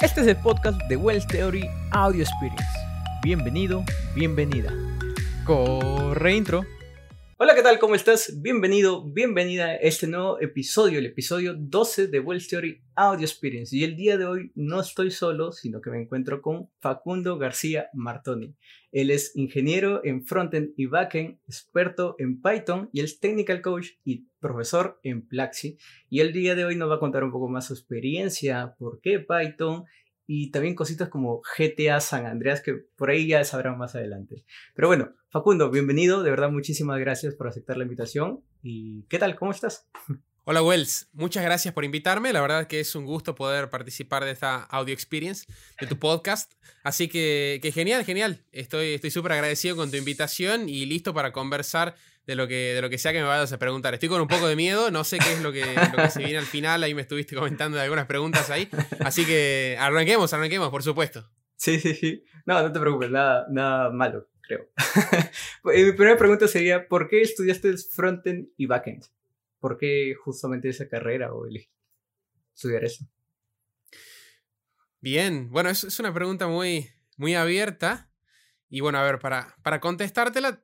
Este es el podcast de Wells Theory Audio Experience. Bienvenido, bienvenida. Corre intro. Hola, ¿qué tal? ¿Cómo estás? Bienvenido, bienvenida a este nuevo episodio, el episodio 12 de Wells Theory Audio Experience. Y el día de hoy no estoy solo, sino que me encuentro con Facundo García Martoni. Él es ingeniero en frontend y backend, experto en Python y es technical coach y profesor en Plaxi. Y el día de hoy nos va a contar un poco más su experiencia, por qué Python y también cositas como GTA San Andreas, que por ahí ya sabrán más adelante. Pero bueno, Facundo, bienvenido, de verdad muchísimas gracias por aceptar la invitación. ¿Y qué tal? ¿Cómo estás? Hola Wells, muchas gracias por invitarme. La verdad que es un gusto poder participar de esta audio experience de tu podcast. Así que, que genial, genial. Estoy súper agradecido con tu invitación y listo para conversar de lo que, de lo que sea que me vayas a preguntar. Estoy con un poco de miedo, no sé qué es lo que, se viene al final, ahí me estuviste comentando algunas preguntas ahí. Así que arranquemos, arranquemos, por supuesto. Sí, sí, sí. No, no te preocupes, nada, nada malo, creo. Eh, mi primera pregunta sería, ¿por qué estudiaste frontend y backend? ¿Por qué justamente esa carrera o elegí estudiar eso? Bien, bueno, es, es una pregunta muy, muy abierta. Y bueno, a ver, para, para contestártela,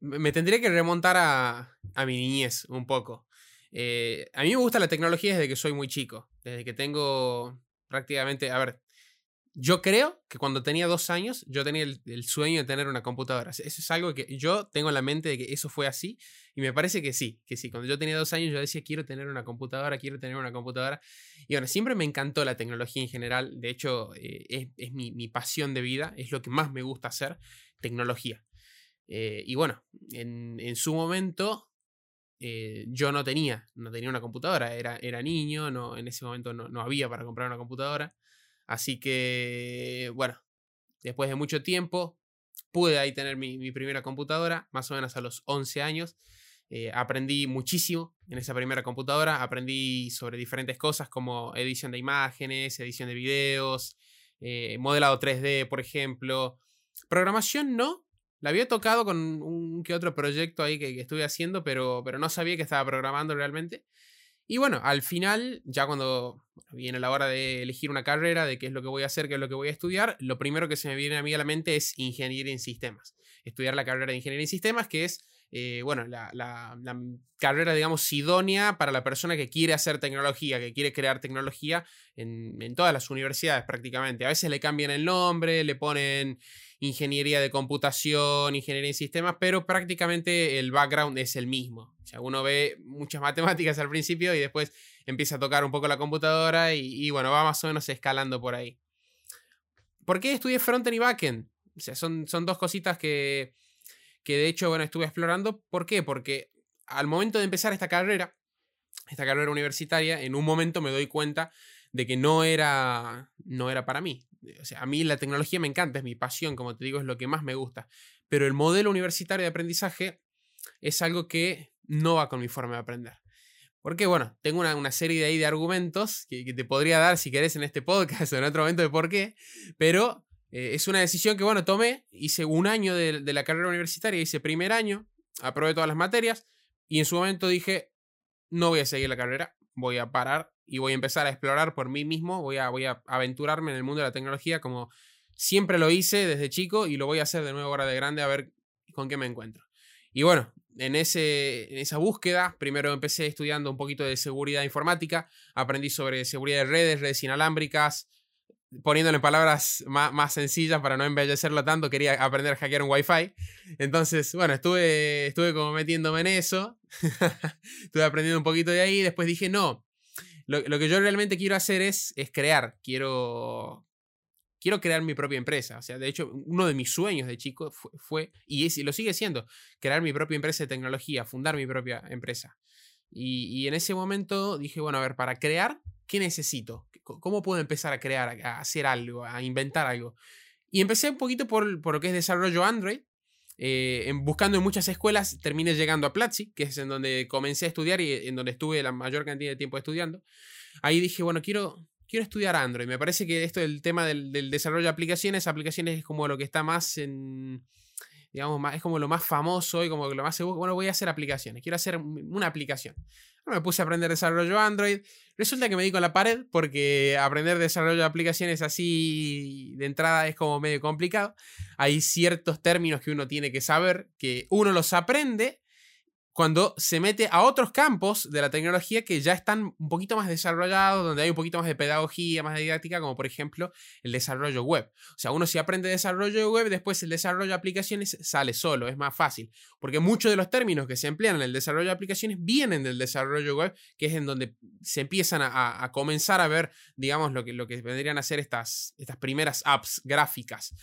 me tendría que remontar a, a mi niñez un poco. Eh, a mí me gusta la tecnología desde que soy muy chico, desde que tengo prácticamente, a ver, yo creo que cuando tenía dos años yo tenía el, sueño de tener una computadora. Eso es algo que yo tengo en la mente de que eso fue así y me parece que sí, que sí. Cuando yo tenía dos años yo decía quiero tener una computadora, quiero tener una computadora. Y bueno, siempre me encantó la tecnología en general. De hecho, eh, es, es mi, mi, pasión de vida, es lo que más me gusta hacer, tecnología. Eh, y bueno, en, en su momento eh, yo no tenía, no tenía una computadora, era, era niño, no, en ese momento no, no, había para comprar una computadora. Así que, bueno, después de mucho tiempo pude ahí tener mi, mi primera computadora, más o menos a los 11 años. Eh, aprendí muchísimo en esa primera computadora, aprendí sobre diferentes cosas como edición de imágenes, edición de videos, modelado 3D, por ejemplo. Programación no, la había tocado con un que otro proyecto ahí que, estuve haciendo, pero, pero no sabía que estaba programando realmente. Y bueno, al final, ya cuando viene la hora de elegir una carrera, de qué es lo que voy a hacer, qué es lo que voy a estudiar, lo primero que se me viene a mí a la mente es ingeniería en sistemas. Estudiar la carrera de ingeniería en sistemas, que es, eh, bueno, la, la, carrera, digamos, idónea para la persona que quiere hacer tecnología, que quiere crear tecnología en, en todas las universidades prácticamente. A veces le cambian el nombre, le ponen ingeniería de computación, ingeniería en sistemas, pero prácticamente el background es el mismo. O sea, uno ve muchas matemáticas al principio y después empieza a tocar un poco la computadora y, bueno, va más o menos escalando por ahí. ¿Por qué estudié frontend y backend? O sea, son, son dos cositas que, que de hecho, bueno, estuve explorando. ¿Por qué? Porque al momento de empezar esta carrera, esta carrera universitaria, en un momento me doy cuenta de que no era, no era para mí. O sea, a mí la tecnología me encanta, es mi pasión, como te digo, es lo que más me gusta. Pero el modelo universitario de aprendizaje es algo que no va con mi forma de aprender. Porque, bueno, tengo una, serie de, ahí de argumentos que, te podría dar si querés en este podcast o en otro momento de por qué, pero eh, es una decisión que, bueno, tomé, hice un año de, de la carrera universitaria, hice primer año, aprobé todas las materias y en su momento dije, no voy a seguir la carrera, voy a parar y voy a empezar a explorar por mí mismo, voy a, voy a aventurarme en el mundo de la tecnología como siempre lo hice desde chico y lo voy a hacer de nuevo ahora de grande a ver con qué me encuentro. Y bueno, en, ese, en esa búsqueda, primero empecé estudiando un poquito de seguridad informática, aprendí sobre seguridad de redes, redes inalámbricas, poniéndole palabras más, más, sencillas para no embellecerlo tanto, quería aprender a hackear un Wi-Fi. Entonces, bueno, estuve, estuve como metiéndome en eso, estuve aprendiendo un poquito de ahí, después dije, no, lo, que yo realmente quiero hacer es, es crear, quiero, quiero crear mi propia empresa. O sea, de hecho, uno de mis sueños de chico fue, y, es, lo sigue siendo, crear mi propia empresa de tecnología, fundar mi propia empresa. Y, y, en ese momento dije, bueno, a ver, para crear, ¿qué necesito? ¿Cómo puedo empezar a crear, a hacer algo, a inventar algo? Y empecé un poquito por, por lo que es desarrollo Android, eh, en, buscando en muchas escuelas, terminé llegando a Platzi, que es en donde comencé a estudiar y en donde estuve la mayor cantidad de tiempo estudiando. Ahí dije, bueno, quiero, quiero estudiar Android. Me parece que esto del tema del, desarrollo de aplicaciones, aplicaciones es como lo que está más en, digamos, es como lo más famoso y como lo más seguro. Bueno, voy a hacer aplicaciones, quiero hacer una aplicación. me puse a aprender desarrollo Android. Resulta que me di con la pared porque aprender desarrollo de aplicaciones así de entrada es como medio complicado. Hay ciertos términos que uno tiene que saber, que uno los aprende cuando se mete a otros campos de la tecnología que ya están un poquito más desarrollados, donde hay un poquito más de pedagogía, más de didáctica, como por ejemplo el desarrollo web. O sea, uno si aprende desarrollo de web, después el desarrollo de aplicaciones sale solo, es más fácil, porque muchos de los términos que se emplean en el desarrollo de aplicaciones vienen del desarrollo web, que es en donde se empiezan a, comenzar a ver, digamos, lo que, lo que vendrían a ser estas, estas primeras apps gráficas.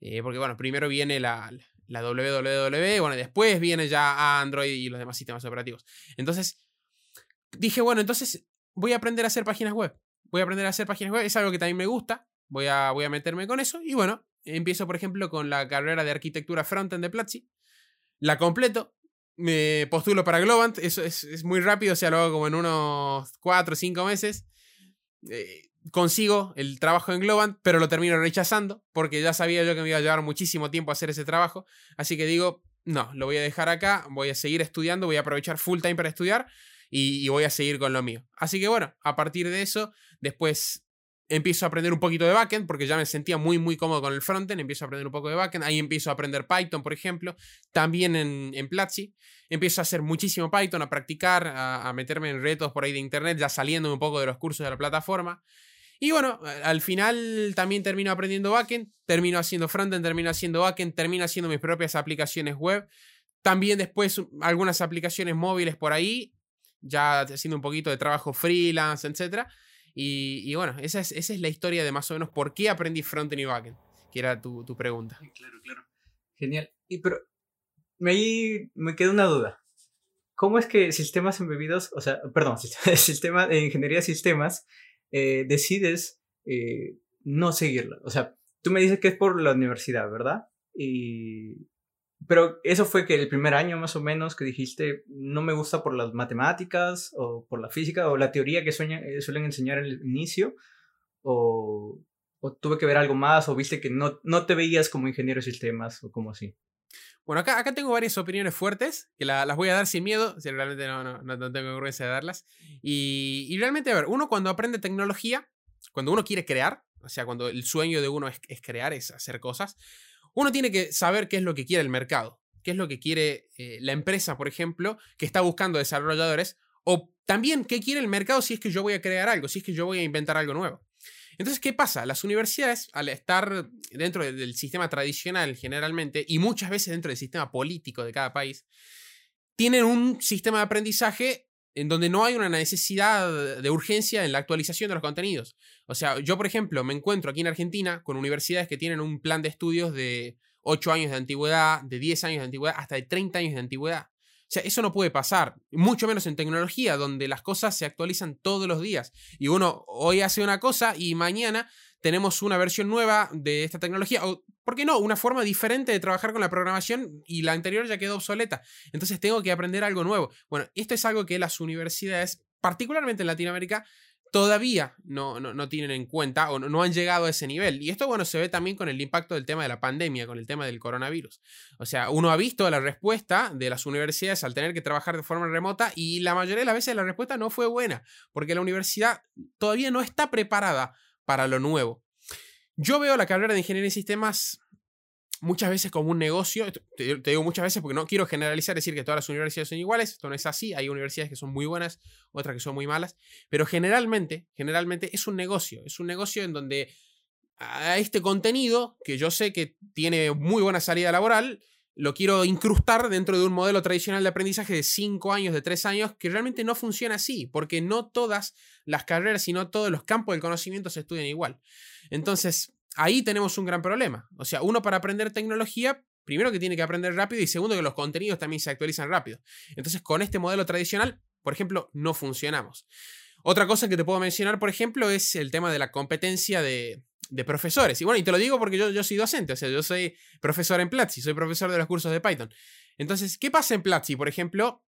Eh, porque bueno, primero viene la, la WWW, bueno, después viene ya Android y los demás sistemas operativos. Entonces, dije, bueno, entonces voy a aprender a hacer páginas web. Voy a aprender a hacer páginas web, es algo que también me gusta, voy a, voy a meterme con eso y bueno, empiezo por ejemplo con la carrera de arquitectura frontend de Platzi, la completo, me postulo para Globant, eso es, muy rápido, o sea, lo hago como en unos 4 o 5 meses. Eh, consigo el trabajo en Globant, pero lo termino rechazando porque ya sabía yo que me iba a llevar muchísimo tiempo hacer ese trabajo. Así que digo, no, lo voy a dejar acá, voy a seguir estudiando, voy a aprovechar full time para estudiar y, voy a seguir con lo mío. Así que bueno, a partir de eso, después empiezo a aprender un poquito de backend porque ya me sentía muy muy cómodo con el frontend, empiezo a aprender un poco de backend, ahí empiezo a aprender Python, por ejemplo, también en, en Platzi, empiezo a hacer muchísimo Python, a practicar, a, a meterme en retos por ahí de internet, ya saliendo un poco de los cursos de la plataforma. Y bueno, al final también termino aprendiendo backend, termino haciendo frontend, termino haciendo backend, termino haciendo mis propias aplicaciones web. También después algunas aplicaciones móviles por ahí, ya haciendo un poquito de trabajo freelance, etc. Y, bueno, esa es, esa es la historia de más o menos por qué aprendí frontend y backend, que era tu, tu pregunta. Claro, claro. Genial. Y pero me, me queda una duda. ¿Cómo es que sistemas embebidos, o sea, perdón, sistema de ingeniería de sistemas eh, decides eh, no seguirla. O sea, tú me dices que es por la universidad, ¿verdad? Y... Pero eso fue que el primer año más o menos que dijiste, no me gusta por las matemáticas o por la física o la teoría que eh, suelen enseñar en el inicio, o, o, tuve que ver algo más, o viste que no, no te veías como ingeniero de sistemas o como así. Bueno, acá, acá tengo varias opiniones fuertes, que las voy a dar sin miedo, si realmente no, no, no tengo vergüenza de darlas. Y, y, realmente, a ver, uno cuando aprende tecnología, cuando uno quiere crear, o sea, cuando el sueño de uno es, es crear, es hacer cosas, uno tiene que saber qué es lo que quiere el mercado, qué es lo que quiere eh, la empresa, por ejemplo, que está buscando desarrolladores, o también qué quiere el mercado si es que yo voy a crear algo, si es que yo voy a inventar algo nuevo. Entonces, ¿qué pasa? Las universidades, al estar dentro del sistema tradicional generalmente, y muchas veces dentro del sistema político de cada país, tienen un sistema de aprendizaje en donde no hay una necesidad de urgencia en la actualización de los contenidos. O sea, yo, por ejemplo, me encuentro aquí en Argentina con universidades que tienen un plan de estudios de 8 años de antigüedad, de 10 años de antigüedad, hasta de 30 años de antigüedad. Sea, eso no puede pasar, mucho menos en tecnología, donde las cosas se actualizan todos los días. Y uno hoy hace una cosa y mañana tenemos una versión nueva de esta tecnología. O, ¿por qué no? Una forma diferente de trabajar con la programación y la anterior ya quedó obsoleta. Entonces tengo que aprender algo nuevo. Bueno, esto es algo que las universidades, particularmente en Latinoamérica, todavía no, no, tienen en cuenta o no, han llegado a ese nivel. Y esto, bueno, se ve también con el impacto del tema de la pandemia, con el tema del coronavirus. O sea, uno ha visto la respuesta de las universidades al tener que trabajar de forma remota y la mayoría de las veces la respuesta no fue buena, porque la universidad todavía no está preparada para lo nuevo. Yo veo la carrera de ingeniería en sistemas muchas veces como un negocio, te, digo muchas veces porque no quiero generalizar, decir que todas las universidades son iguales, esto no es así, hay universidades que son muy buenas, otras que son muy malas, pero generalmente, generalmente es un negocio, es un negocio en donde a este contenido, que yo sé que tiene muy buena salida laboral, lo quiero incrustar dentro de un modelo tradicional de aprendizaje de 5 años, de 3 años, que realmente no funciona así, porque no todas las carreras y no todos los campos del conocimiento se estudian igual. Entonces, ahí tenemos un gran problema. O sea, uno para aprender tecnología, primero que tiene que aprender rápido y segundo que los contenidos también se actualizan rápido. Entonces, con este modelo tradicional, por ejemplo, no funcionamos. Otra cosa que te puedo mencionar, por ejemplo, es el tema de la competencia de, profesores. Y bueno, y te lo digo porque yo, yo soy docente, o sea, yo soy profesor en Platzi, soy profesor de los cursos de Python. Entonces, ¿qué pasa en Platzi, por ejemplo?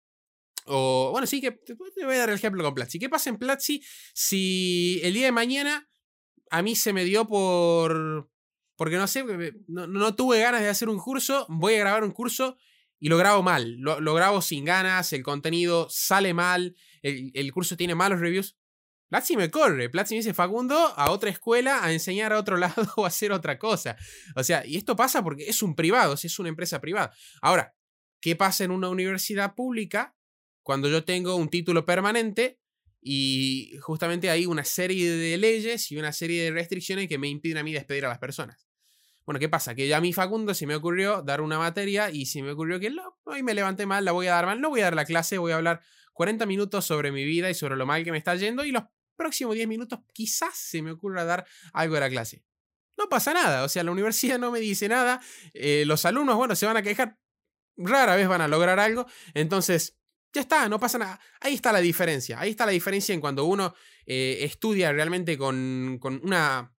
O, bueno, sí, que te voy a dar el ejemplo con Platzi. ¿Qué pasa en Platzi si el día de mañana a mí se me dio por, porque no sé, no, tuve ganas de hacer un curso, voy a grabar un curso y lo grabo mal, lo, grabo sin ganas, el contenido sale mal, el, curso tiene malos reviews. Platzi me corre, Platzi me dice Facundo a otra escuela a enseñar a otro lado o a hacer otra cosa. O sea, y esto pasa porque es un privado, es una empresa privada. Ahora, ¿qué pasa en una universidad pública cuando yo tengo un título permanente y justamente hay una serie de leyes y una serie de restricciones que me impiden a mí despedir a las personas? Bueno, ¿qué pasa? Que ya a mí Facundo se me ocurrió dar una materia y se me ocurrió que no, hoy me levanté mal, la voy a dar mal, no voy a dar la clase, voy a hablar 40 minutos sobre mi vida y sobre lo mal que me está yendo y los próximos 10 minutos quizás se me ocurra dar algo de la clase. No pasa nada, o sea, la universidad no me dice nada, eh, los alumnos, bueno, se van a quejar, rara vez van a lograr algo, entonces ya está, no pasa nada. Ahí está la diferencia. Ahí está la diferencia en cuando uno eh, estudia realmente con, con, una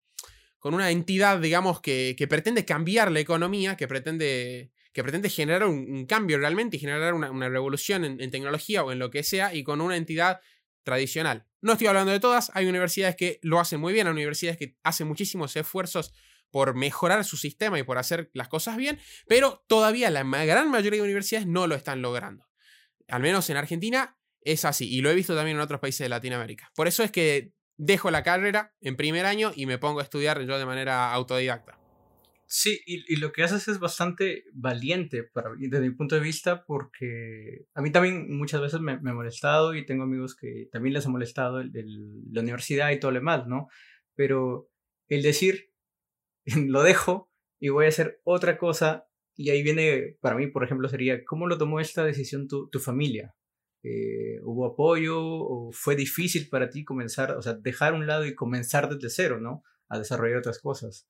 con una entidad, digamos, que, pretende cambiar la economía, que pretende, que pretende generar un, cambio realmente y generar una, revolución en, tecnología o en lo que sea, y con una entidad tradicional. No estoy hablando de todas, hay universidades que lo hacen muy bien, hay universidades que hacen muchísimos esfuerzos por mejorar su sistema y por hacer las cosas bien, pero todavía la gran mayoría de universidades no lo están logrando. Al menos en Argentina es así, y lo he visto también en otros países de Latinoamérica. Por eso es que dejo la carrera en primer año y me pongo a estudiar yo de manera autodidacta. Sí, y, lo que haces es bastante valiente desde mi punto de vista porque a mí también muchas veces me, me ha molestado y tengo amigos que también les ha molestado el, la universidad y todo lo demás, ¿no? Pero el decir, lo dejo y voy a hacer otra cosa y ahí viene, para mí, por ejemplo, sería, ¿cómo lo tomó esta decisión tu, tu familia? Eh, ¿Hubo apoyo o fue difícil para ti comenzar, o sea, dejar un lado y comenzar desde cero, ¿no? A desarrollar otras cosas.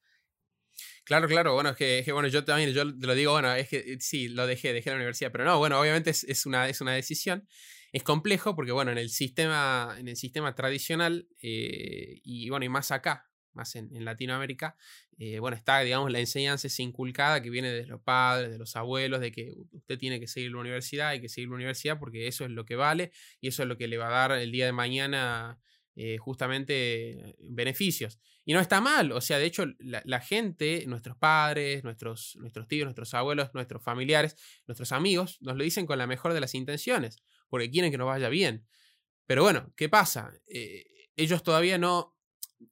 Claro, claro, bueno, es que, bueno, yo también, yo te lo digo, bueno, es que sí, lo dejé, dejé la universidad, pero no, bueno, obviamente es, una, es una decisión. Es complejo porque, bueno, en el sistema, en el sistema tradicional, eh, y bueno, y más acá, más en, Latinoamérica, eh, bueno, está, digamos, la enseñanza es inculcada que viene de los padres, de los abuelos, de que usted tiene que seguir la universidad, hay que seguir la universidad porque eso es lo que vale y eso es lo que le va a dar el día de mañana eh, justamente beneficios. Y no está mal, o sea, de hecho, la, gente, nuestros padres, nuestros, nuestros tíos, nuestros abuelos, nuestros familiares, nuestros amigos, nos lo dicen con la mejor de las intenciones, porque quieren que nos vaya bien. Pero bueno, ¿qué pasa? Eh, ellos todavía no,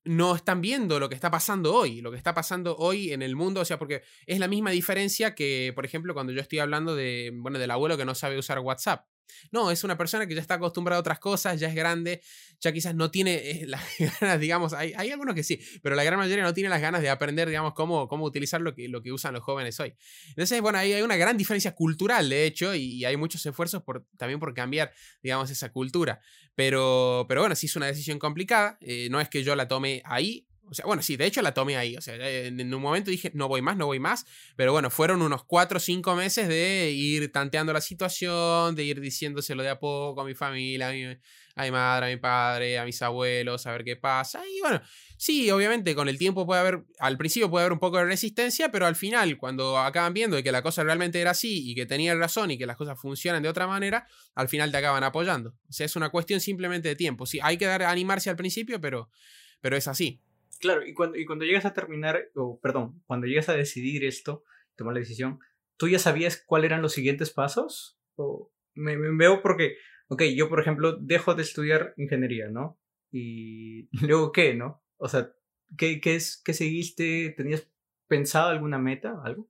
no están viendo lo que está pasando hoy, lo que está pasando hoy en el mundo, o sea, porque es la misma diferencia que, por ejemplo, cuando yo estoy hablando de, bueno, del abuelo que no sabe usar WhatsApp. No, es una persona que ya está acostumbrada a otras cosas, ya es grande, ya quizás no tiene eh, las ganas, digamos, hay, hay, algunos que sí, pero la gran mayoría no tiene las ganas de aprender, digamos, cómo, cómo utilizar lo que, lo que usan los jóvenes hoy. Entonces, bueno, ahí hay una gran diferencia cultural, de hecho, y, hay muchos esfuerzos también por cambiar, digamos, esa cultura. Pero, pero bueno, sí es una decisión complicada, eh, no es que yo la tome ahí, o sea, bueno, sí, de hecho la tomé ahí. O sea, en un momento dije, no voy más, no voy más. Pero bueno, fueron unos cuatro o cinco meses de ir tanteando la situación, de ir diciéndoselo de a poco a mi familia, a mi, a mi madre, a mi padre, a mis abuelos, a ver qué pasa. Y bueno, sí, obviamente con el tiempo puede haber, al principio puede haber un poco de resistencia, pero al final, cuando acaban viendo que la cosa realmente era así y que tenía razón y que las cosas funcionan de otra manera, al final te acaban apoyando. O sea, es una cuestión simplemente de tiempo. Sí, hay que dar, animarse al principio, pero, pero es así. Claro, y cuando, y cuando llegas a terminar, o perdón, cuando llegas a decidir esto, tomar la decisión, ¿tú ya sabías cuáles eran los siguientes pasos? O me, veo porque, ok, yo por ejemplo dejo de estudiar ingeniería, ¿no? Y luego qué, ¿no? O sea, ¿qué, qué, es, qué seguiste? ¿Tenías pensado alguna meta, algo?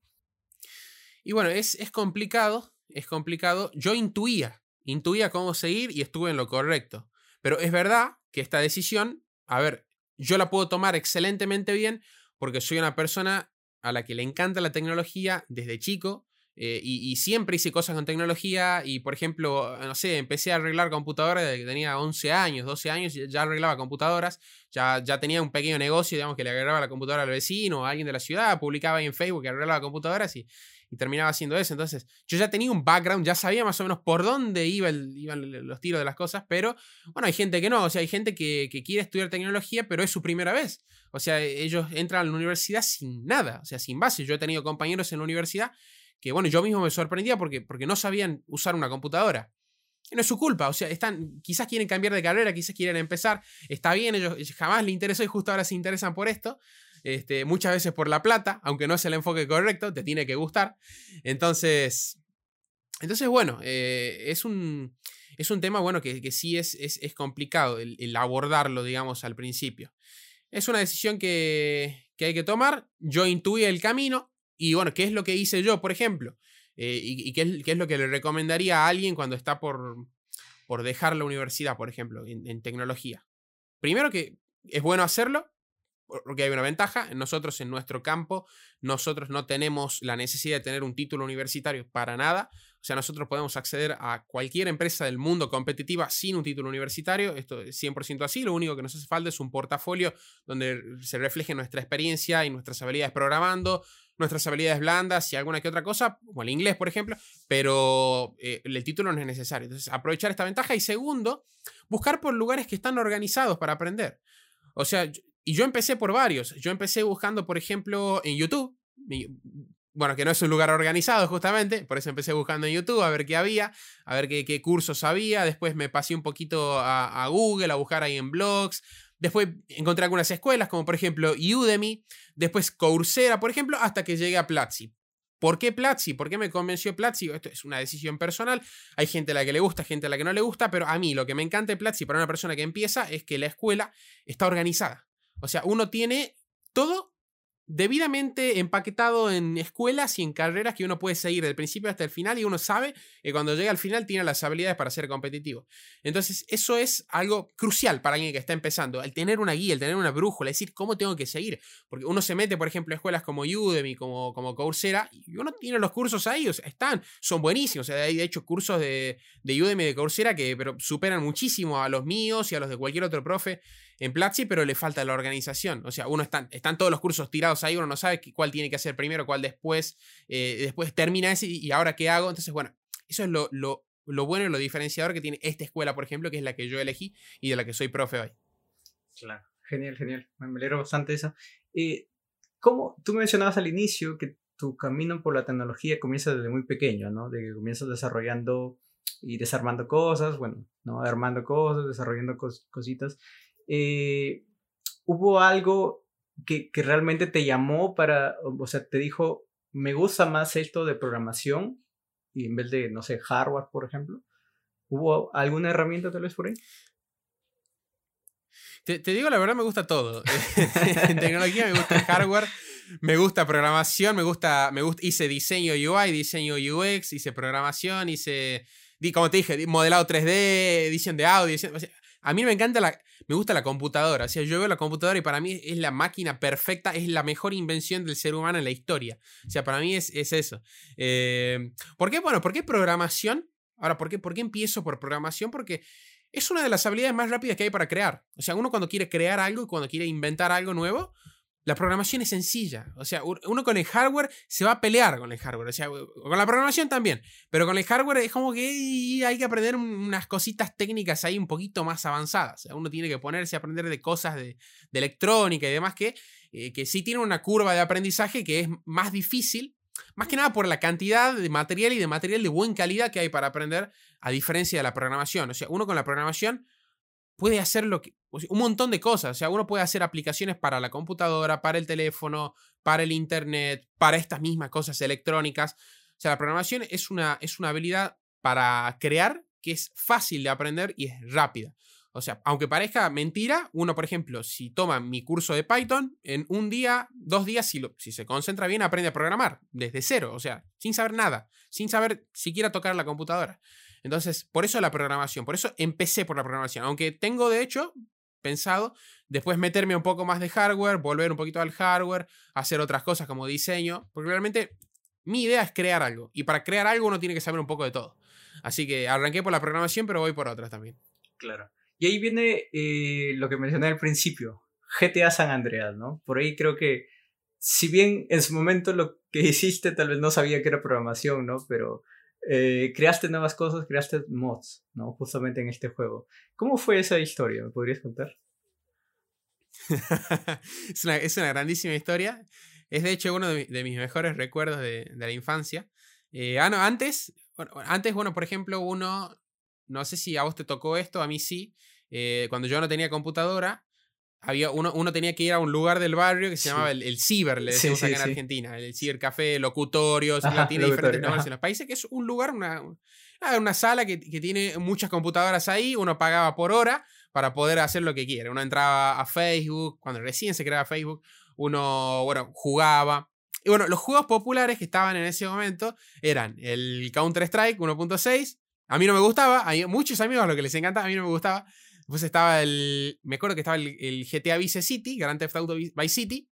Y bueno, es, es complicado, es complicado. Yo intuía, intuía cómo seguir y estuve en lo correcto. Pero es verdad que esta decisión, a ver, yo la puedo tomar excelentemente bien porque soy una persona a la que le encanta la tecnología desde chico eh, y, siempre hice cosas con tecnología y, por ejemplo, no sé, empecé a arreglar computadoras desde que tenía 11 años, 12 años, ya arreglaba computadoras, ya, ya tenía un pequeño negocio, digamos, que le agarraba la computadora al vecino, a alguien de la ciudad, publicaba ahí en Facebook que arreglaba computadoras y, y terminaba haciendo eso. Entonces, yo ya tenía un background, ya sabía más o menos por dónde iba iban los tiros de las cosas, pero bueno, hay gente que no, o sea, hay gente que, quiere estudiar tecnología, pero es su primera vez. O sea, ellos entran a la universidad sin nada, o sea, sin base. Yo he tenido compañeros en la universidad que, bueno, yo mismo me sorprendía porque, porque no sabían usar una computadora. Y no es su culpa, o sea, están, quizás quieren cambiar de carrera, quizás quieren empezar, está bien, ellos jamás les interesó y justo ahora se interesan por esto. Este, muchas veces por la plata, aunque no es el enfoque correcto, te tiene que gustar. Entonces, entonces bueno, eh, es, un, es un tema bueno que, sí es, es, complicado el, abordarlo, digamos, al principio. Es una decisión que, hay que tomar. Yo intuí el camino y bueno, ¿qué es lo que hice yo, por ejemplo? Eh, y, qué, es, qué, es, lo que le recomendaría a alguien cuando está por, por dejar la universidad, por ejemplo, en, tecnología. Primero que es bueno hacerlo, porque hay una ventaja. Nosotros en nuestro campo, nosotros no tenemos la necesidad de tener un título universitario para nada. O sea, nosotros podemos acceder a cualquier empresa del mundo competitiva sin un título universitario. Esto es 100% así. Lo único que nos hace falta es un portafolio donde se refleje nuestra experiencia y nuestras habilidades programando, nuestras habilidades blandas y alguna que otra cosa, como el inglés, por ejemplo, pero eh, el título no es necesario. Entonces, aprovechar esta ventaja. Y segundo, buscar por lugares que están organizados para aprender. O sea, y yo empecé por varios. Yo empecé buscando, por ejemplo, en YouTube. Bueno, que no es un lugar organizado justamente, por eso empecé buscando en YouTube a ver qué había, a ver qué, cursos había. Después me pasé un poquito a, a Google a buscar ahí en blogs, Después encontré algunas escuelas, como por ejemplo Udemy, después Coursera, por ejemplo, hasta que llegué a Platzi. ¿Por qué Platzi? ¿Por qué me convenció Platzi? Esto es una decisión personal. Hay gente a la que le gusta, gente a la que no le gusta, pero a mí lo que me encanta de Platzi para una persona que empieza es que la escuela está organizada. O sea, uno tiene todo debidamente empaquetado en escuelas y en carreras que uno puede seguir del principio hasta el final y uno sabe que cuando llega al final tiene las habilidades para ser competitivo. Entonces, eso es algo crucial para alguien que está empezando, el tener una guía, el tener una brújula, decir cómo tengo que seguir. Porque uno se mete, por ejemplo, a escuelas como Udemy, como, como Coursera, y uno tiene los cursos ahí, o sea, están, son buenísimos. O sea, hay de hecho cursos de, de Udemy, de Coursera que pero superan muchísimo a los míos y a los de cualquier otro profe en Platzi, pero le falta la organización. O sea, uno están, están todos los cursos tirados ahí, uno no sabe cuál tiene que hacer primero, cuál después, eh, después termina ese y ahora qué hago. Entonces, bueno, eso es lo, lo, lo, bueno y lo diferenciador que tiene esta escuela, por ejemplo, que es la que yo elegí y de la que soy profe hoy. Claro, genial, genial. Me alegro bastante eso. Eh, ¿cómo, tú mencionabas al inicio que tu camino por la tecnología comienza desde muy pequeño, ¿no? De que comienzas desarrollando y desarmando cosas, bueno, ¿no? Armando cosas, desarrollando cositas. Eh, ¿hubo algo que, realmente te llamó para, o sea, te dijo, me gusta más esto de programación y en vez de, no sé, hardware, por ejemplo? ¿Hubo alguna herramienta tal vez por ahí? Te, digo la verdad, me gusta todo. en tecnología me gusta hardware, me gusta programación, me gusta, me gusta, hice diseño UI, diseño UX, hice programación, hice, como te dije, modelado 3D, edición de audio. A mí me encanta la, me gusta la computadora. O sea, yo veo la computadora y para mí es la máquina perfecta, es la mejor invención del ser humano en la historia. O sea, para mí es, eso. Eh, ¿Por qué? Bueno, ¿por qué programación? Ahora, ¿por qué, ¿por qué empiezo por programación? Porque es una de las habilidades más rápidas que hay para crear. O sea, uno cuando quiere crear algo, cuando quiere inventar algo nuevo, la programación es sencilla. O sea, uno con el hardware se va a pelear con el hardware. O sea, con la programación también. Pero con el hardware es como que hay que aprender unas cositas técnicas ahí un poquito más avanzadas. Uno tiene que ponerse a aprender de cosas de, electrónica y demás que, eh, que sí tienen una curva de aprendizaje que es más difícil. Más que nada por la cantidad de material y de material de buena calidad que hay para aprender, a diferencia de la programación. O sea, uno con la programación puede hacer lo que, un montón de cosas. O sea, uno puede hacer aplicaciones para la computadora, para el teléfono, para el internet, para estas mismas cosas electrónicas. O sea, la programación es una, es una habilidad para crear que es fácil de aprender y es rápida. O sea, aunque parezca mentira, uno, por ejemplo, si toma mi curso de Python, en un día, dos días, si, si se concentra bien, aprende a programar desde cero, o sea, sin saber nada, sin saber siquiera tocar la computadora. Entonces, por eso la programación, por eso empecé por la programación, aunque tengo de hecho pensado después meterme un poco más de hardware, volver un poquito al hardware, hacer otras cosas como diseño, porque realmente mi idea es crear algo y para crear algo uno tiene que saber un poco de todo. Así que arranqué por la programación, pero voy por otras también. Claro. Y ahí viene eh, lo que mencioné al principio, GTA San Andreas, ¿no? Por ahí creo que, si bien en su momento lo que hiciste tal vez no sabía que era programación, ¿no? Pero eh, creaste nuevas cosas, creaste mods, ¿no? Justamente en este juego. ¿Cómo fue esa historia? ¿Me podrías contar? es, una, es, una, grandísima historia. Es de hecho uno de, mis mejores recuerdos de, la infancia. Eh, ah, no, antes, bueno, antes, bueno, por ejemplo, uno, no sé si a vos te tocó esto, a mí sí. Eh, cuando yo no tenía computadora, había uno, uno tenía que ir a un lugar del barrio que se llamaba el, el ciber, le decimos acá en Argentina, el cibercafé, locutorios, tiene diferentes nombres en los países, que es un lugar, una, ah, una sala que, que, tiene muchas computadoras ahí, uno pagaba por hora para poder hacer lo que quiere. Uno entraba a Facebook, cuando recién se creaba Facebook, uno, bueno, jugaba. Y bueno, los juegos populares que estaban en ese momento eran el Counter-Strike 1.6. A mí no me gustaba, hay muchos amigos a los que les encanta, a mí no me gustaba. Después estaba el. Me acuerdo que estaba el, GTA Vice City, Grand Theft Auto Vice City.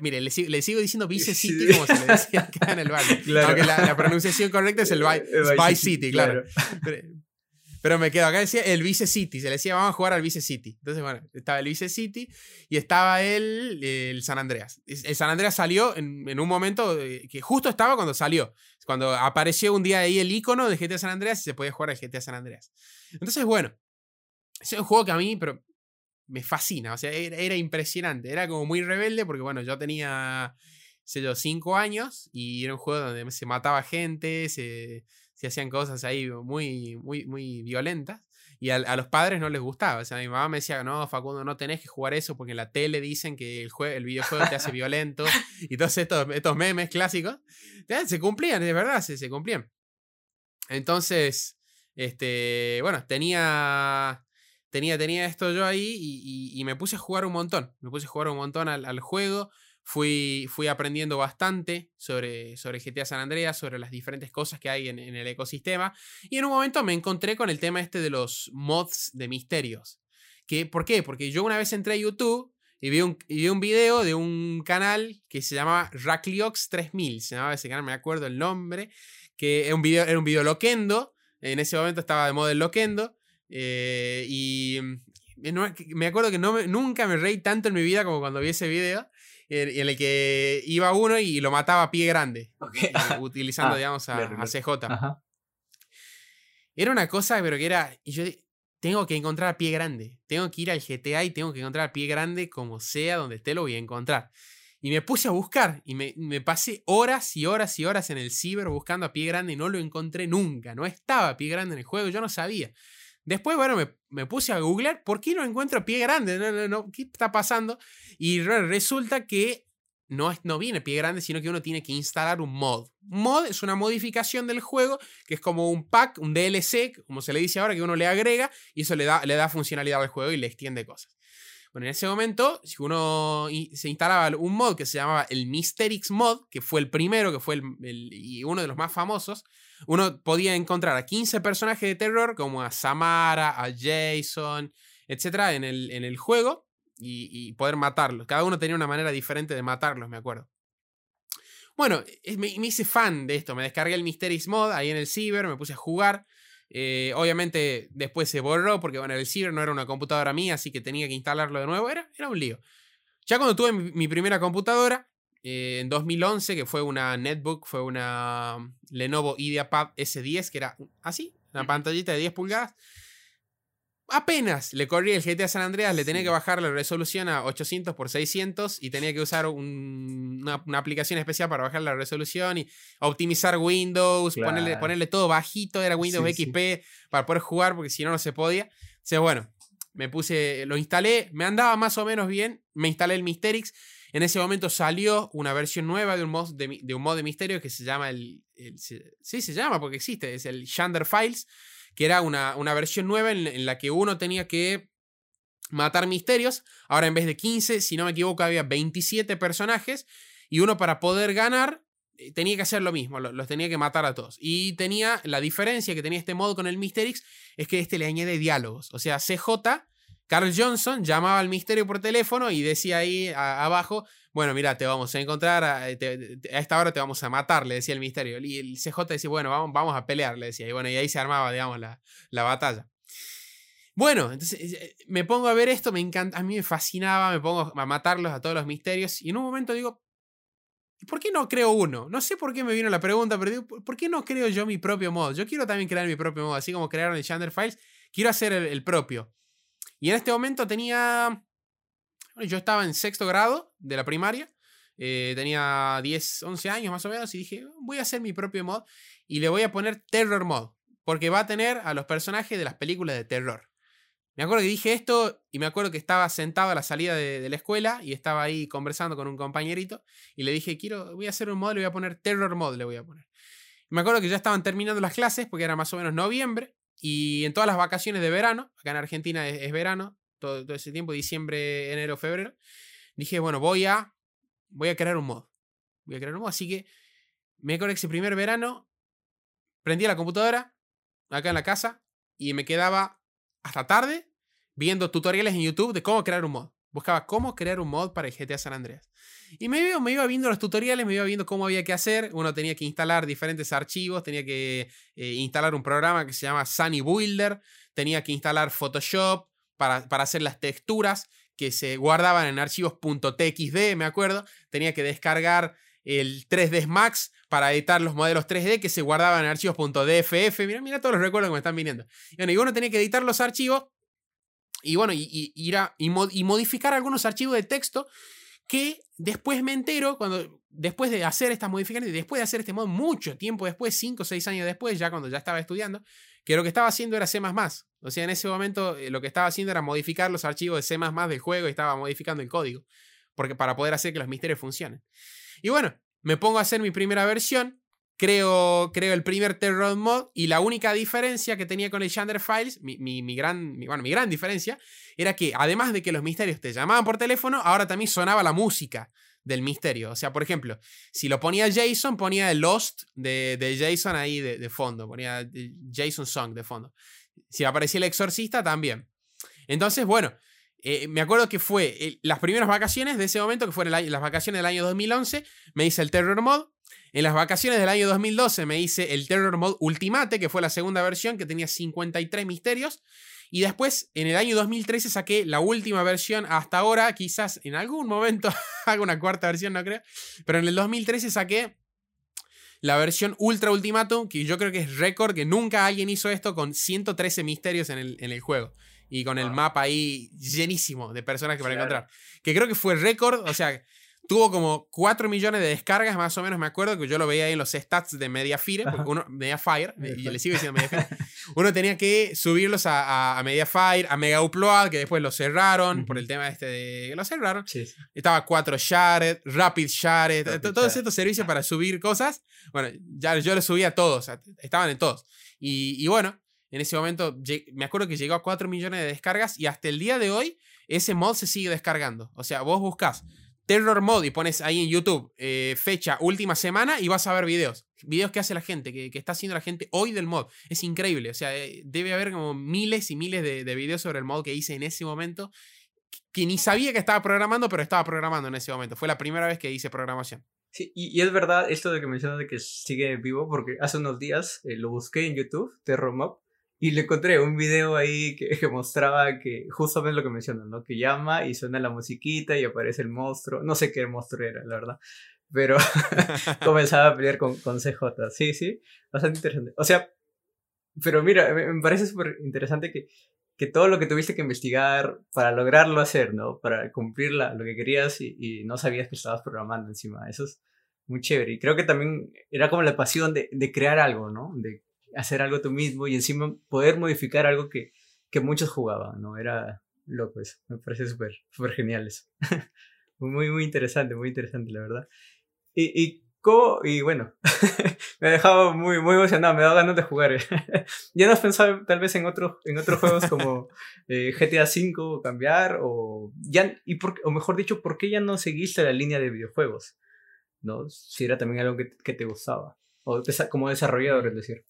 mire, le, sigo diciendo Vice City como se le decía acá en el barrio. Aunque la, pronunciación correcta es el Vice, City, claro. Pero, me quedo acá, decía el Vice City. Se le decía, vamos a jugar al Vice City. Entonces, bueno, estaba el Vice City y estaba el, el San Andreas. El San Andreas salió en, en, un momento que justo estaba cuando salió. Cuando apareció un día ahí el icono de GTA San Andreas y se podía jugar al GTA San Andreas. Entonces, bueno, es un juego que a mí pero me fascina, o sea, era, impresionante, era como muy rebelde porque, bueno, yo tenía, sé yo, cinco años y era un juego donde se mataba gente, se, se hacían cosas ahí muy, muy, muy violentas. Y a, los padres no les gustaba. O sea, mi mamá me decía, no, Facundo, no tenés que jugar eso porque en la tele dicen que el, el videojuego te hace violento. y todos estos, estos memes clásicos. Se cumplían, de verdad, se, se cumplían. Entonces, este, bueno, tenía tenía, tenía esto yo ahí y, me puse a jugar un montón. Me puse a jugar un montón al, juego. Fui, fui aprendiendo bastante sobre, sobre GTA San Andreas, sobre las diferentes cosas que hay en, el ecosistema. Y en un momento me encontré con el tema este de los mods de misterios. Que, ¿Por qué? Porque yo una vez entré a YouTube y vi un, vi un video de un canal que se llamaba Racliox 3000. Se llamaba ese canal, me acuerdo el nombre. Que era un video, era un video loquendo. En ese momento estaba de moda el loquendo. Eh, y mm, me acuerdo que no nunca me reí tanto en mi vida como cuando vi ese video en, el que iba uno y lo mataba a pie grande, eh, utilizando, ah, digamos, a, CJ. Era una cosa, pero que era. Y yo tengo que encontrar a pie grande. Tengo que ir al GTA y tengo que encontrar a pie grande como sea, donde esté, lo voy a encontrar. Y me puse a buscar y me, me, pasé horas y horas y horas en el ciber buscando a pie grande y no lo encontré nunca. No estaba a pie grande en el juego, yo no sabía. Después, bueno, me, puse a googlear, ¿por qué no encuentro pie grande? No, no, no, ¿qué está pasando? Y resulta que no, no viene pie grande, sino que uno tiene que instalar un mod. Mod es una modificación del juego, que es como un pack, un DLC, como se le dice ahora, que uno le agrega y eso le da, le da funcionalidad al juego y le extiende cosas. Bueno, en ese momento, si uno se instalaba un mod que se llamaba el Mysterix Mod, que fue el primero, que fue el, y uno de los más famosos, uno podía encontrar a 15 personajes de terror, como a Samara, a Jason, etcétera, en el, en el juego y, poder matarlos. Cada uno tenía una manera diferente de matarlos, me acuerdo. Bueno, me, hice fan de esto. Me descargué el Mysteries Mod ahí en el Ciber, me puse a jugar. Eh, obviamente después se borró porque bueno, el Ciber no era una computadora mía, así que tenía que instalarlo de nuevo. Era, era un lío. Ya cuando tuve mi primera computadora, eh, en 2011, que fue una netbook, fue una Lenovo IdeaPad S10, que era así, una pantallita de 10 pulgadas. Apenas le corría el GTA San Andreas, le tenía que bajar la resolución a 800 x 600 y tenía que usar una, aplicación especial para bajar la resolución y optimizar Windows, ponerle, ponerle, todo bajito, era Windows XP para poder jugar porque si no, no se podía. O sea, bueno, me puse, lo instalé, me andaba más o menos bien, me instalé el Mysterix en ese momento salió una versión nueva de un mod de, un mod de misterio que se llama el, Sí, se llama porque existe. Es el Shander Files. Que era una, una versión nueva en, la que uno tenía que matar misterios. Ahora en vez de 15, si no me equivoco, había 27 personajes. Y uno para poder ganar eh, tenía que hacer lo mismo, los tenía que matar a todos. Y tenía la diferencia que tenía este mod con el Mysterix es que este le añade diálogos. O sea, CJ Carl Johnson llamaba al misterio por teléfono y decía ahí abajo, bueno, mira, te vamos a encontrar, a, esta hora te vamos a matar, le decía el misterio. Y el CJ decía, bueno, vamos, vamos a pelear, le decía. Y bueno, y ahí se armaba, digamos, la, la batalla. Bueno, entonces eh, me pongo a ver esto, me encanta, a mí me fascinaba, me pongo a matarlos a todos los misterios y en un momento digo, ¿por qué no creo uno? No sé por qué me vino la pregunta, pero digo, ¿por qué no creo yo mi propio mod? Yo quiero también crear mi propio mod, así como crearon el Shander Files, quiero hacer el propio. Y en este momento tenía. yo estaba en sexto grado de la primaria. Eh, tenía 10, 11 años más o menos. Y dije, voy a hacer mi propio mod. Y le voy a poner Terror Mod. Porque va a tener a los personajes de las películas de terror. Me acuerdo que dije esto y me acuerdo que estaba sentado a la salida de, la escuela y estaba ahí conversando con un compañerito y le dije, quiero, voy a hacer un mod, le voy a poner Terror Mod, le voy a poner. me acuerdo que ya estaban terminando las clases porque era más o menos noviembre y en todas las vacaciones de verano, acá en Argentina es, verano, todo, ese tiempo, diciembre, enero, febrero, dije, bueno, voy a, voy a crear un mod. Voy a crear un mod, así que me acuerdo ese primer verano prendí la computadora acá en la casa y me quedaba hasta tarde viendo tutoriales en YouTube de cómo crear un mod. Buscaba cómo crear un mod para el GTA San Andreas. Y me iba, me iba viendo los tutoriales, me iba viendo cómo había que hacer. Uno tenía que instalar diferentes archivos, tenía que eh, instalar un programa que se llama Sunny Builder, tenía que instalar Photoshop para, para hacer las texturas que se guardaban en archivos .txd, me acuerdo. Tenía que descargar el 3ds Max para editar los modelos 3D que se guardaban en archivos .dff. Mira, mira todos los recuerdos que me están viniendo. Y, bueno, y uno tenía que editar los archivos y bueno, y, ir a, y, modificar algunos archivos de texto que después me entero, cuando, después de hacer estas modificaciones, y después de hacer este mod mucho tiempo después, 5 o 6 años después, ya cuando ya estaba estudiando, que lo que estaba haciendo era C++. O sea, en ese momento eh, lo que estaba haciendo era modificar los archivos de C++ del juego y estaba modificando el código, porque para poder hacer que los misterios funcionen. Y bueno, me pongo a hacer mi primera versión, creo, creo el primer Terror Mod y la única diferencia que tenía con el Shander Files, mi, gran, bueno, mi gran diferencia, era que además de que los misterios te llamaban por teléfono, ahora también sonaba la música del misterio. O sea, por ejemplo, si lo ponía Jason, ponía el Lost de, de Jason ahí de, fondo, ponía Jason Song de fondo. Si aparecía el exorcista, también. Entonces, bueno, eh, me acuerdo que fue eh, las primeras vacaciones de ese momento, que fueron las vacaciones del año 2011, me hice el Terror Mod. En las vacaciones del año 2012 me hice el Terror Mod Ultimate, que fue la segunda versión, que tenía 53 misterios. Y después, en el año 2013, saqué la última versión hasta ahora. Quizás en algún momento haga una cuarta versión, no creo. Pero en el 2013 saqué la versión Ultra Ultimatum, que yo creo que es récord, que nunca alguien hizo esto con 113 misterios en el, en el juego. Y con el mapa ahí llenísimo de personas que para encontrar. Que creo que fue récord, o sea, Tuvo como 4 millones de descargas, más o menos, me acuerdo, que yo lo veía ahí en los stats de Mediafire, uno, Mediafire, y yo le sigo diciendo Mediafire. Uno tenía que subirlos a, a, Mediafire, a Mega Upload, que después lo cerraron por el tema este de que lo cerraron. Estaba 4 Shared, Rapid Shared, todos estos servicios para subir cosas. Bueno, ya yo los subía a todos, estaban en todos. Y, y bueno, en ese momento me acuerdo que llegó a 4 millones de descargas y hasta el día de hoy ese mod se sigue descargando. O sea, vos buscas Terror Mode y pones ahí en YouTube eh, fecha última semana y vas a ver videos. Videos que hace la gente, que, está haciendo la gente hoy del mod. Es increíble. O sea, eh, debe haber como miles y miles de, videos sobre el mod que hice en ese momento. Que, ni sabía que estaba programando, pero estaba programando en ese momento. Fue la primera vez que hice programación. Sí, y, es verdad esto de que mencionas de que sigue vivo, porque hace unos días eh, lo busqué en YouTube, Terror Mob, y le encontré un video ahí que, que, mostraba que justamente lo que mencionan, ¿no? Que llama y suena la musiquita y aparece el monstruo. No sé qué monstruo era, la verdad. Pero comenzaba a pelear con, con CJ. Sí, sí, bastante interesante. O sea, pero mira, me, parece súper interesante que, que todo lo que tuviste que investigar para lograrlo hacer, ¿no? Para cumplir la, lo que querías y, y, no sabías que estabas programando encima. Eso es muy chévere. Y creo que también era como la pasión de, de crear algo, ¿no? De hacer algo tú mismo y encima poder modificar algo que, que muchos jugaban, ¿no? Era loco eso, me parece súper, súper genial eso. muy, muy interesante, muy interesante, la verdad. Y, y, y bueno, me ha dejado muy, muy emocionado, me da ganas de jugar. ¿Ya no has pensado tal vez en, otros en otros juegos como eh, GTA V cambiar? O, ya, y por, o mejor dicho, ¿por qué ya no seguiste la línea de videojuegos? ¿No? Si era también algo que, que te gustaba. O como desarrollador, es decir.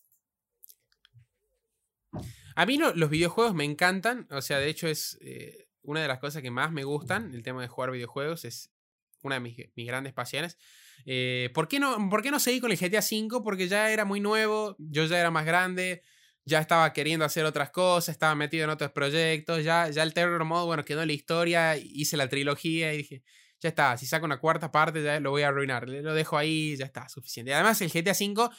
A mí los videojuegos me encantan, o sea, de hecho es eh, una de las cosas que más me gustan, el tema de jugar videojuegos es una de mis, grandes pasiones. Eh, ¿por, qué no, ¿Por qué no seguí con el GTA V? Porque ya era muy nuevo, yo ya era más grande, ya estaba queriendo hacer otras cosas, estaba metido en otros proyectos, ya, ya el Terror Mode, bueno, quedó en la historia, hice la trilogía y dije, ya está, si saco una cuarta parte ya lo voy a arruinar, lo dejo ahí, ya está, suficiente. Además el GTA V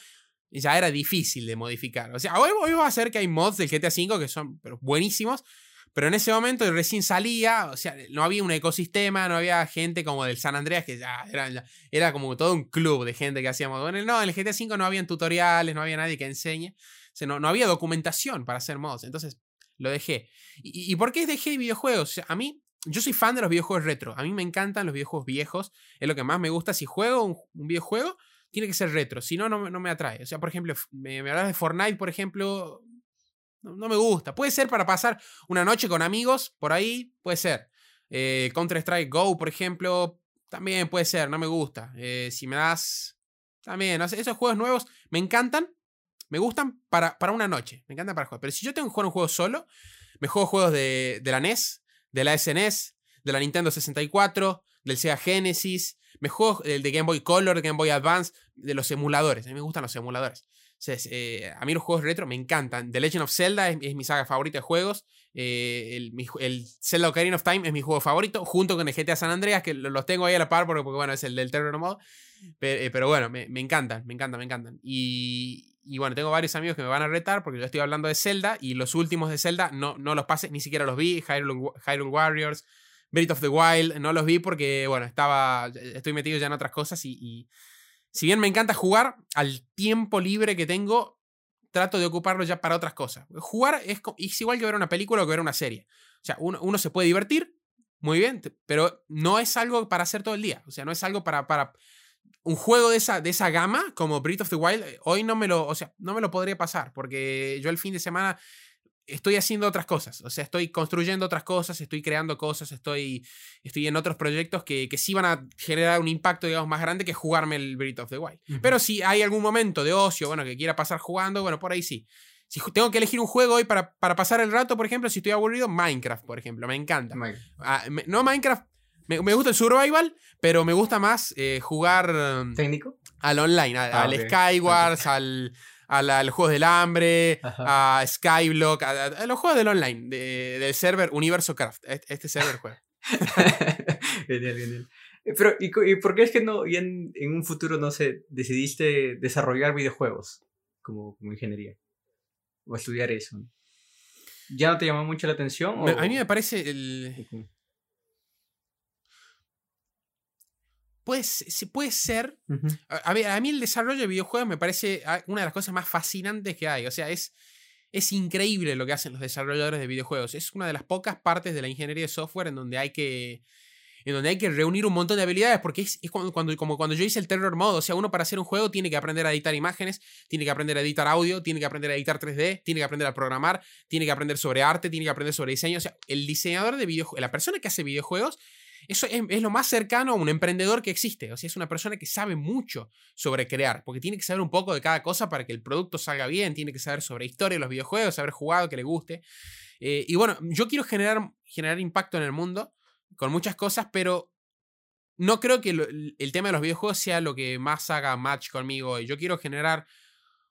ya era difícil de modificar. O sea, hoy, hoy va a ser que hay mods del GTA V que son pero buenísimos, pero en ese momento recién salía, o sea, no había un ecosistema, no había gente como del San Andreas, que ya era, era como todo un club de gente que hacíamos. Bueno, no, en el GTA V no había tutoriales, no había nadie que enseñe, o no, no había documentación para hacer mods. Entonces, lo dejé. ¿Y, por qué dejé videojuegos? a mí, yo soy fan de los videojuegos retro. A mí me encantan los videojuegos viejos. Es lo que más me gusta. Si juego un, videojuego, tiene que ser retro. Si no, no, me atrae. O sea, por ejemplo, me, hablas de Fortnite, por ejemplo. No, me gusta. Puede ser para pasar una noche con amigos, por ahí, puede ser. Eh, Counter-Strike Go, por ejemplo, también puede ser, no me gusta. Eh, si me das. También, esos juegos nuevos me encantan. Me gustan para, para una noche. Me encantan para jugar. Pero si yo tengo que jugar un juego solo, me juego juegos de, de la NES, de la SNES, de la Nintendo 64, del Sega Genesis, me juego el de Game Boy Color, Game Boy Advance, de los emuladores. A mí me gustan los emuladores. Eh, a mí los juegos retro me encantan. The Legend of Zelda es, mi saga favorita de juegos. Eh, el, Zelda Ocarina of Time es mi juego favorito, junto con el GTA San Andreas, que los tengo ahí a la par porque, bueno, es el del Terror Mode. Eh, pero, bueno, me, encantan, me encantan, me encantan. Y, bueno, tengo varios amigos que me van a retar porque yo estoy hablando de Zelda y los últimos de Zelda no, no los pasé, ni siquiera los vi. Hyrule, Warriors, Breath of the Wild, no los vi porque, bueno, estaba, estoy metido ya en otras cosas y si bien me encanta jugar, al tiempo libre que tengo, trato de ocuparlo ya para otras cosas. Jugar es, igual que ver una película o que ver una serie. O sea, uno, se puede divertir, muy bien, pero no es algo para hacer todo el día. O sea, no es algo para, para un juego de esa, de esa gama como Breath of the Wild. Eh, hoy no me lo, o sea, no me lo podría pasar porque yo el fin de semana estoy haciendo otras cosas, o sea, estoy construyendo otras cosas, estoy creando cosas, estoy, estoy en otros proyectos que, que sí van a generar un impacto, digamos, más grande que jugarme el Breath of the Wild. Pero si hay algún momento de ocio, bueno, que quiera pasar jugando, bueno, por ahí sí. Si tengo que elegir un juego hoy para, para pasar el rato, por ejemplo, si estoy aburrido, Minecraft, por ejemplo, me encanta. Ah, no Minecraft, me, gusta el survival, pero me gusta más eh, jugar... Um, ¿Técnico? Al online, al, ah, Skywars, al a, los juegos del hambre, a Skyblock, a, los juegos del online, del server Universo Craft. Este, server juega. genial, genial. Eh, pero, ¿y, por qué es que no, y en, un futuro, no sé, decidiste desarrollar videojuegos como, como ingeniería? O estudiar eso. ¿Ya no te llamó mucho la atención? A mí me parece el... Pues, puede ser. a, a, mí el desarrollo de videojuegos me parece ah, una de las cosas más fascinantes que hay. O sea, es, es increíble lo que hacen los desarrolladores de videojuegos. Es una de las pocas partes de la ingeniería de software en donde hay que. En donde hay que reunir un montón de habilidades, porque es, cuando, cuando, como cuando yo hice el Terror Mode. O sea, uno para hacer un juego tiene que aprender a editar imágenes, tiene que aprender a editar audio, tiene que aprender a editar 3D, tiene que aprender a programar, tiene que aprender sobre arte, tiene que aprender sobre diseño. O sea, el diseñador de videojuegos, la persona que hace videojuegos, eso es, lo más cercano a un emprendedor que existe. O sea, es una persona que sabe mucho sobre crear, porque tiene que saber un poco de cada cosa para que el producto salga bien, tiene que saber sobre historia los videojuegos, saber jugado, que le guste. Eh, y bueno, yo quiero generar, generar impacto en el mundo con muchas cosas, pero no creo que el tema de los videojuegos sea lo que más haga match conmigo. Yo quiero generar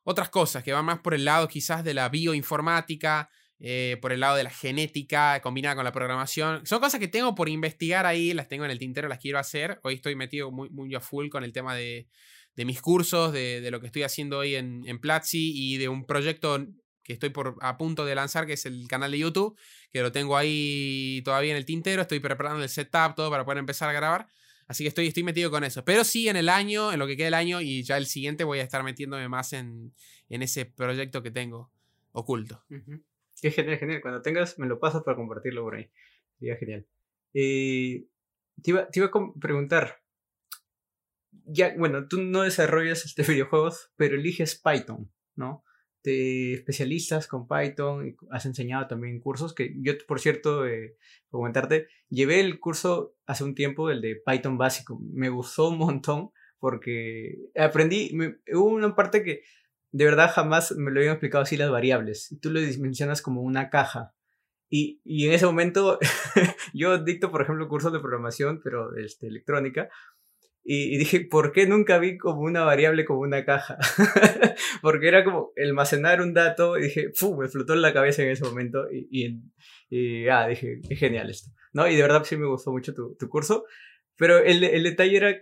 otras cosas que van más por el lado quizás de la bioinformática, eh, por el lado de la genética combinada con la programación. Son cosas que tengo por investigar ahí, las tengo en el tintero, las quiero hacer. Hoy estoy metido muy, muy a full con el tema de, de mis cursos, de, de, lo que estoy haciendo hoy en, en Platzi y de un proyecto que estoy por, a punto de lanzar, que es el canal de YouTube, que lo tengo ahí todavía en el tintero, estoy preparando el setup, todo para poder empezar a grabar. Así que estoy, estoy metido con eso. Pero sí, en el año, en lo que queda el año y ya el siguiente voy a estar metiéndome más en, en ese proyecto que tengo oculto. Qué genial, genial. Cuando tengas, me lo pasas para compartirlo por ahí. Sería genial. Eh, te, iba, a preguntar. Ya, bueno, tú no desarrollas este videojuegos, pero eliges Python, ¿no? Te especialistas con Python, has enseñado también cursos que yo, por cierto, eh, comentarte, llevé el curso hace un tiempo, el de Python básico. Me gustó un montón porque aprendí, hubo una parte que de verdad jamás me lo habían explicado así las variables. Tú lo dimensionas como una caja. Y, y en ese momento yo dicto, por ejemplo, cursos de programación, pero este, electrónica. Y, dije, ¿por qué nunca vi como una variable como una caja? Porque era como almacenar un dato y dije, ¡fu! Me flotó en la cabeza en ese momento y, y, y ah, dije, qué genial esto. ¿No? Y de verdad sí me gustó mucho tu, tu curso. Pero el, el, detalle era,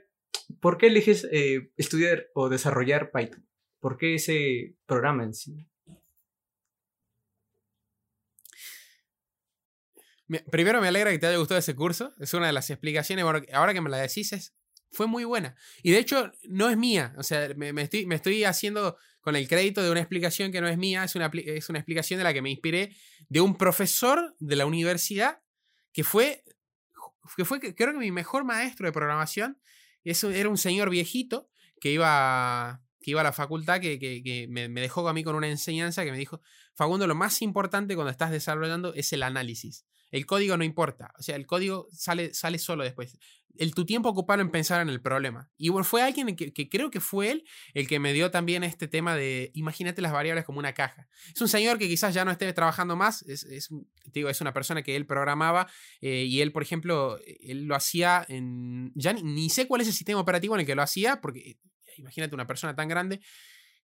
¿por qué eliges eh, estudiar o desarrollar Python? ¿Por qué ese programa en sí? Primero me alegra que te haya gustado ese curso. Es una de las explicaciones. ahora que me la decís, fue muy buena. Y de hecho, no es mía. O sea, me, estoy, estoy haciendo con el crédito de una explicación que no es mía. Es una, es una explicación de la que me inspiré de un profesor de la universidad que fue, que fue creo que mi mejor maestro de programación. Eso era un señor viejito que iba, que iba a la facultad, que, me, me, dejó a mí con una enseñanza que me dijo, Fagundo, lo más importante cuando estás desarrollando es el análisis. El código no importa. O sea, el código sale, sale solo después. El, tu tiempo ocupado en pensar en el problema. Y bueno, fue alguien que, creo que fue él el que me dio también este tema de imagínate las variables como una caja. Es un señor que quizás ya no esté trabajando más. Es, digo, es una persona que él programaba eh, y él, por ejemplo, él lo hacía en... Ya ni, sé cuál es el sistema operativo en el que lo hacía, porque imagínate una persona tan grande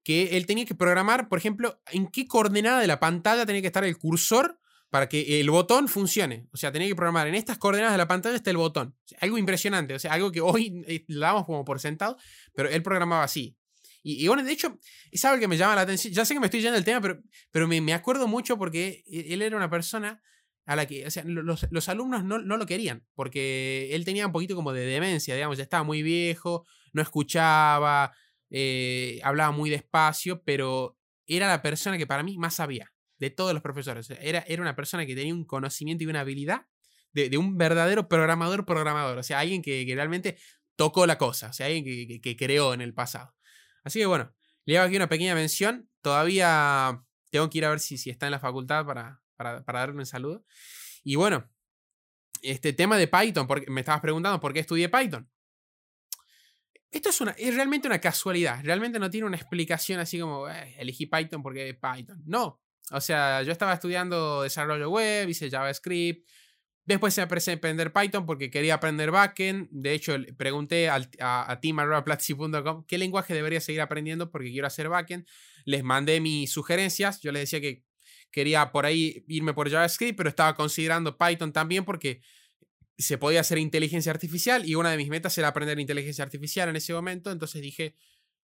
que él tenía que programar, por ejemplo, en qué coordenada de la pantalla tenía que estar el cursor para que el botón funcione. O sea, tenía que programar en estas coordenadas de la pantalla está el botón. algo impresionante, o sea, algo que hoy eh, lo damos como por sentado, pero él programaba así. Y, bueno, de hecho, es algo que me llama la atención. Ya sé que me estoy yendo del tema, pero, pero me, acuerdo mucho porque e, él era una persona a la que, o sea, los, alumnos no, no, lo querían, porque él tenía un poquito como de demencia, digamos, ya estaba muy viejo, no escuchaba, eh, hablaba muy despacio, pero era la persona que para mí más sabía de todos los profesores. Era, era una persona que tenía un conocimiento y una habilidad de, un verdadero programador programador. O sea, alguien que, realmente tocó la cosa. O sea, alguien que, creó en el pasado. Así que bueno, le hago aquí una pequeña mención. Todavía tengo que ir a ver si, si está en la facultad para, para, darle un saludo. Y bueno, este tema de Python, porque me estabas preguntando por qué estudié Python. Esto es, una, es realmente una casualidad. Realmente no tiene una explicación así como eh, elegí Python porque Python. No. O sea, yo estaba estudiando desarrollo web, hice JavaScript. Después empecé a aprender Python porque quería aprender backend. De hecho, pregunté a, a, team.platzi.com qué lenguaje debería seguir aprendiendo porque quiero hacer backend. Les mandé mis sugerencias. Yo les decía que quería por ahí irme por JavaScript, pero estaba considerando Python también porque se podía hacer inteligencia artificial y una de mis metas era aprender inteligencia artificial en ese momento. Entonces dije,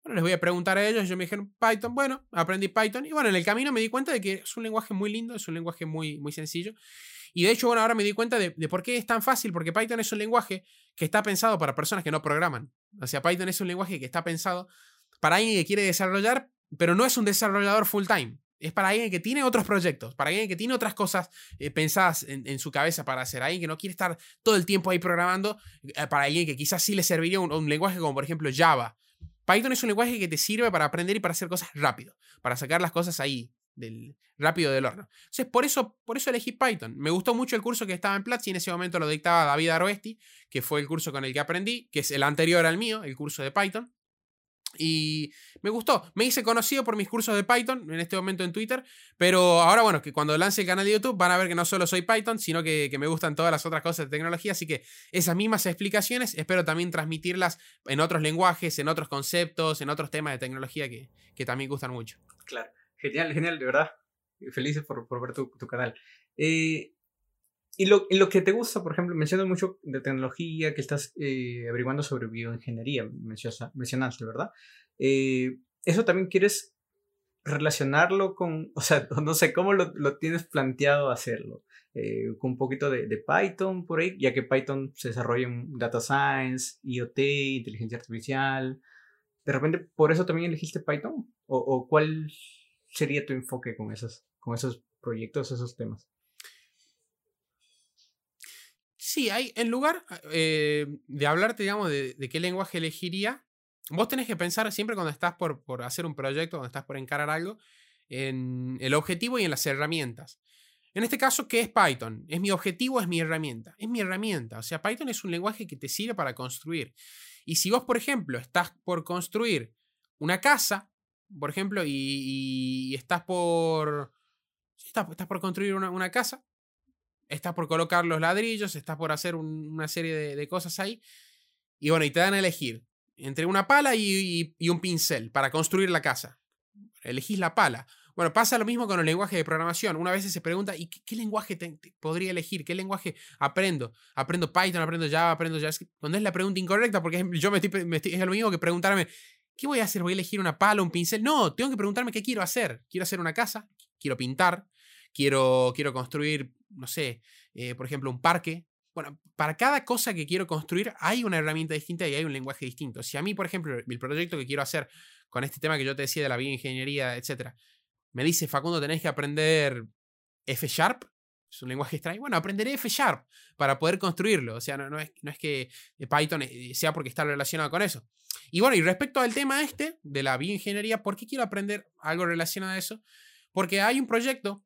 bueno, les voy a preguntar a ellos. Yo me dijeron Python. Bueno, aprendí Python. Y bueno, en el camino me di cuenta de que es un lenguaje muy lindo, es un lenguaje muy, muy sencillo. Y de hecho, bueno, ahora me di cuenta de, por qué es tan fácil, porque Python es un lenguaje que está pensado para personas que no programan. O sea, Python es un lenguaje que está pensado para alguien que quiere desarrollar, pero no es un desarrollador full time. Es para alguien que tiene otros proyectos, para alguien que tiene otras cosas eh, pensadas en, su cabeza para hacer, alguien que no quiere estar todo el tiempo ahí programando, eh, para alguien que quizás sí le serviría un lenguaje como por ejemplo Java, Python es un lenguaje que te sirve para aprender y para hacer cosas rápido, para sacar las cosas ahí, del, rápido del horno. Entonces, por eso, por eso elegí Python. Me gustó mucho el curso que estaba en Platzi, en ese momento lo dictaba David Aroesti, que fue el curso con el que aprendí, que es el anterior al mío, el curso de Python. Y me gustó. Me hice conocido por mis cursos de Python en este momento en Twitter. Pero ahora, bueno, que cuando lance el canal de YouTube van a ver que no solo soy Python, sino que, me gustan todas las otras cosas de tecnología. Así que esas mismas explicaciones espero también transmitirlas en otros lenguajes, en otros conceptos, en otros temas de tecnología que, también gustan mucho. Claro. Genial, genial, de verdad. Felices por, ver tu, tu canal. Eh, y lo, lo, que te gusta, por ejemplo, mencionas mucho de tecnología, que estás eh, averiguando sobre bioingeniería, mencionaste, ¿verdad? Eh, ¿Eso también quieres relacionarlo con, o sea, no sé, cómo lo, lo tienes planteado hacerlo? Eh, con un poquito de, de, Python por ahí, ya que Python se desarrolla en Data Science, IoT, inteligencia artificial. ¿De repente por eso también elegiste Python? ¿O, o cuál sería tu enfoque con esos, con esos proyectos, esos temas? Sí, hay, en lugar eh, de hablarte, digamos, de, qué lenguaje elegiría, vos tenés que pensar siempre cuando estás por, por hacer un proyecto, cuando estás por encarar algo, en el objetivo y en las herramientas. En este caso, ¿qué es Python? ¿Es mi objetivo es mi herramienta? Es mi herramienta. O sea, Python es un lenguaje que te sirve para construir. Y si vos, por ejemplo, estás por construir una casa, por ejemplo, y, estás por. Estás por construir una, una, casa, estás por colocar los ladrillos, estás por hacer una serie de, cosas ahí. Y bueno, y te dan a elegir entre una pala y, un pincel para construir la casa. Elegís la pala. Bueno, pasa lo mismo con el lenguaje de programación. Una vez se pregunta, ¿y qué, lenguaje podría elegir? ¿Qué lenguaje aprendo? ¿Aprendo Python? ¿Aprendo Java? ¿Aprendo JavaScript? Cuando es la pregunta incorrecta, porque yo me estoy, es lo mismo que preguntarme, ¿qué voy a hacer? ¿Voy a elegir una pala, un pincel? No, tengo que preguntarme qué quiero hacer. ¿Quiero hacer una casa? ¿Quiero pintar? quiero, quiero construir, no sé, eh, por ejemplo, un parque bueno, para cada cosa que quiero construir hay una herramienta distinta y hay un lenguaje distinto. Si a mí, por ejemplo, el proyecto que quiero hacer con este tema que yo te decía de la bioingeniería, etcétera, me dice, Facundo, tenés que aprender F Sharp, es un lenguaje extraño. Bueno, aprenderé F Sharp para poder construirlo. O sea, no, es, no es que Python eh, sea porque está relacionado con eso. Y bueno, y respecto al tema este de la bioingeniería, ¿por qué quiero aprender algo relacionado a eso? Porque hay un proyecto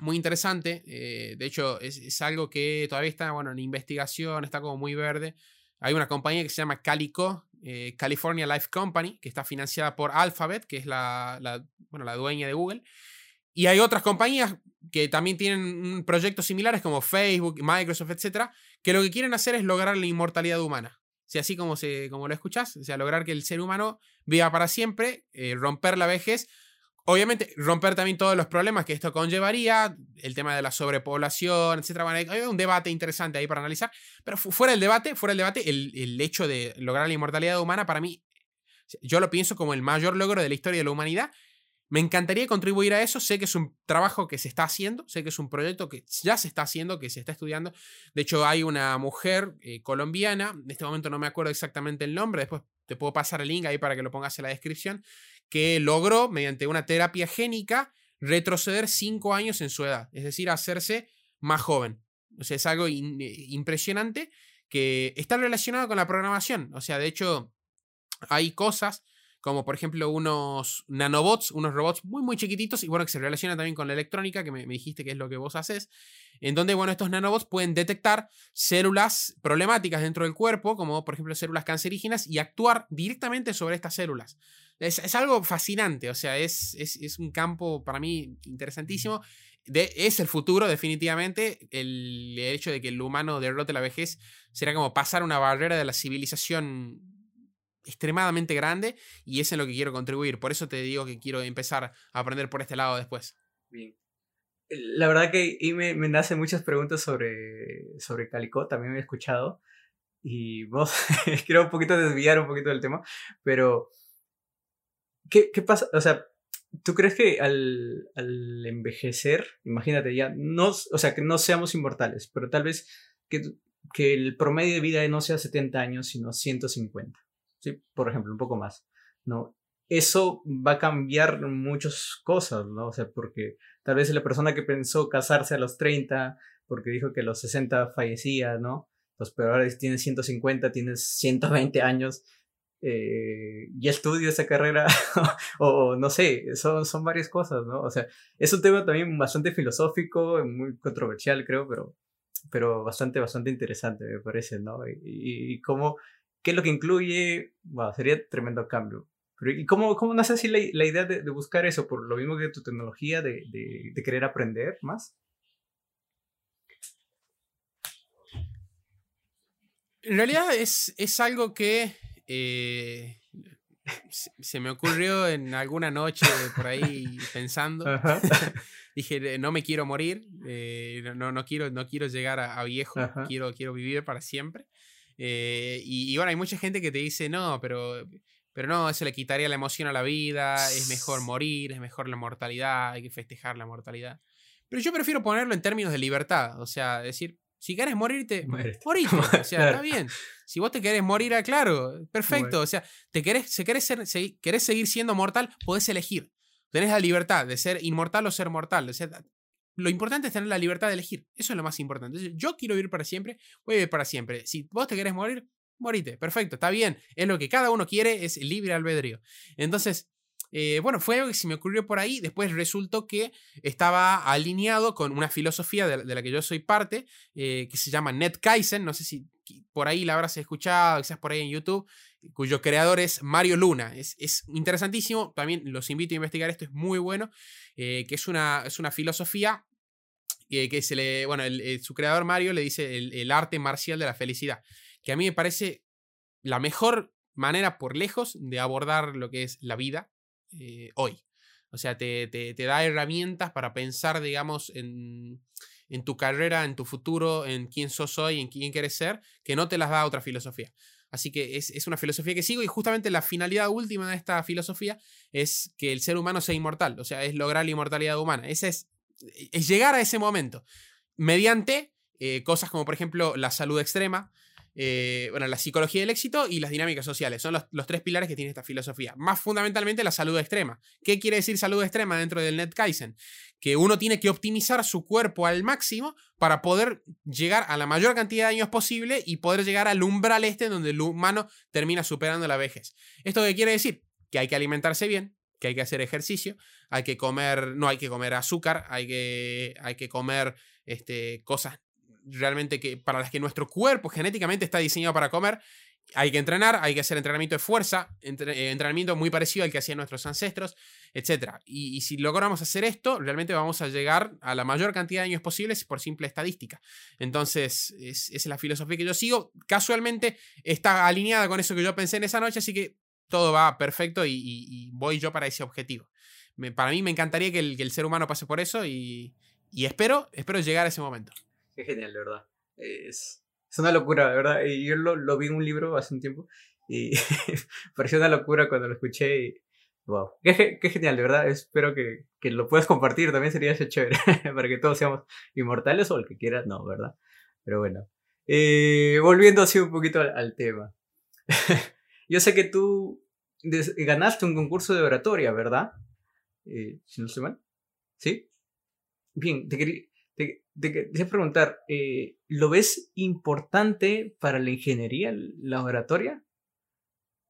muy interesante, eh, de hecho es, algo que todavía está bueno, en investigación, está como muy verde. Hay una compañía que se llama Calico, eh, California Life Company, que está financiada por Alphabet, que es la, bueno, la dueña de Google. Y hay otras compañías que también tienen proyectos similares como Facebook, Microsoft, etcétera, que lo que quieren hacer es lograr la inmortalidad humana. O así como, se, como lo escuchas, sea, lograr que el ser humano viva para siempre, eh, romper la vejez, obviamente romper también todos los problemas que esto conllevaría, el tema de la sobrepoblación, etcétera. hay un debate interesante ahí para analizar, pero fuera del debate, fuera del debate, el, el hecho de lograr la inmortalidad humana para mí, yo lo pienso como el mayor logro de la historia de la humanidad me encantaría contribuir a eso. Sé que es un trabajo que se está haciendo, sé que es un proyecto que ya se está haciendo, que se está estudiando. De hecho, hay una mujer eh, colombiana, en este momento no me acuerdo exactamente el nombre, después te puedo pasar el link ahí para que lo pongas en la descripción, que logró, mediante una terapia génica, retroceder cinco años en su edad, es decir, hacerse más joven. O sea, es algo eh, impresionante que está relacionado con la programación. O sea, de hecho, hay cosas como por ejemplo unos nanobots, unos robots muy muy chiquititos y bueno, que se relacionan también con la electrónica, que me, dijiste que es lo que vos haces, en donde bueno, estos nanobots pueden detectar células problemáticas dentro del cuerpo, como por ejemplo células cancerígenas, y actuar directamente sobre estas células. Es, algo fascinante, o sea, es, es, un campo para mí interesantísimo. De, es el futuro, definitivamente. El, el hecho de que el humano derrote la vejez será como pasar una barrera de la civilización extremadamente grande y es en lo que quiero contribuir. Por eso te digo que quiero empezar a aprender por este lado después. Bien. La verdad que y me, me nacen muchas preguntas sobre, sobre Calico, también me he escuchado. Y vos, quiero un poquito desviar un poquito del tema, pero ¿qué, pasa? O sea, ¿tú crees que al, al, envejecer, imagínate ya, no, o sea, que no seamos inmortales, pero tal vez que, que el promedio de vida no sea 70 años, sino 150? ¿sí? Por ejemplo, un poco más, ¿no? Eso va a cambiar muchas cosas, ¿no? O sea, porque tal vez la persona que pensó casarse a los 30, porque dijo que a los 60 fallecía, ¿no? Pues, pero ahora tienes 150, tienes 120 años, eh, ya estudio esa carrera, o, no sé, son, son varias cosas, ¿no? O sea, es un tema también bastante filosófico, muy controversial, creo, pero, pero bastante, bastante interesante, me parece, ¿no? Y, y cómo ¿Qué es lo que incluye? Wow, sería tremendo cambio. ¿Y cómo, cómo nace así la, la idea de, de, buscar eso? ¿Por lo mismo que tu tecnología, de, de, de querer aprender más? En realidad es, es algo que eh, se, me ocurrió en alguna noche por ahí pensando. Dije, no me quiero morir, eh, no, no, quiero, no quiero llegar a, viejo, quiero, quiero vivir para siempre. Eh, y, bueno, hay mucha gente que te dice, no, pero, pero no, eso le quitaría la emoción a la vida, es mejor morir, es mejor la mortalidad, hay que festejar la mortalidad. Pero yo prefiero ponerlo en términos de libertad, o sea, decir, si quieres morirte, morite. O sea, está bien. Si vos te querés morir, ah, claro, perfecto. O sea, te querés, si querés, ser, querés seguir siendo mortal, podés elegir. Tenés la libertad de ser inmortal o ser mortal. O sea, lo importante es tener la libertad de elegir. Eso es lo más importante. yo quiero vivir para siempre, voy a vivir para siempre. Si vos te querés morir, morite. Perfecto, está bien. Es lo que cada uno quiere, es libre albedrío. Entonces, eh, bueno, fue algo que se me ocurrió por ahí. Después resultó que estaba alineado con una filosofía de, la que yo soy parte, eh, que se llama Ned Kaizen. No sé si por ahí la habrás escuchado, quizás por ahí en YouTube, cuyo creador es Mario Luna. Es, es interesantísimo. También los invito a investigar esto, es muy bueno. Eh, que es una, es una filosofía que se le, bueno, su creador Mario le dice el, arte marcial de la felicidad, que a mí me parece la mejor manera por lejos de abordar lo que es la vida eh, hoy. O sea, te, te, da herramientas para pensar, digamos, en, en, tu carrera, en tu futuro, en quién sos hoy, en quién quieres ser, que no te las da otra filosofía. Así que es, es, una filosofía que sigo y justamente la finalidad última de esta filosofía es que el ser humano sea inmortal, o sea, es lograr la inmortalidad humana. Esa es es llegar a ese momento mediante eh, cosas como por ejemplo la salud extrema, eh, bueno, la psicología del éxito y las dinámicas sociales. Son los, tres pilares que tiene esta filosofía. Más fundamentalmente la salud extrema. ¿Qué quiere decir salud extrema dentro del Net Kaizen? Que uno tiene que optimizar su cuerpo al máximo para poder llegar a la mayor cantidad de años posible y poder llegar al umbral este donde el humano termina superando la vejez. ¿Esto qué quiere decir? Que hay que alimentarse bien, que hay que hacer ejercicio, hay que comer, no hay que comer azúcar, hay que, hay que comer este, cosas realmente que, para las que nuestro cuerpo genéticamente está diseñado para comer. Hay que entrenar, hay que hacer entrenamiento de fuerza, eh, entrenamiento muy parecido al que hacían nuestros ancestros, etc. Y, si logramos hacer esto, realmente vamos a llegar a la mayor cantidad de años posibles por simple estadística. Entonces, esa es la filosofía que yo sigo. Casualmente está alineada con eso que yo pensé en esa noche, así que todo va perfecto y, voy yo para ese objetivo. para mí me encantaría que el, ser humano pase por eso y, y espero, espero llegar a ese momento. Qué genial, de verdad. Es, es una locura, de verdad. Y yo lo, lo, vi en un libro hace un tiempo y pareció una locura cuando lo escuché y wow. Qué, qué genial, de verdad. Espero que, que, lo puedas compartir, también sería chévere, para que todos seamos inmortales o el que quieras, no, ¿verdad? Pero bueno. Eh, volviendo así un poquito al, tema. yo sé que tú ganaste un concurso de oratoria, ¿verdad? Eh, si no estoy mal. ¿Sí? Bien, te quería, te, te, preguntar, eh, ¿lo ves importante para la ingeniería, la oratoria?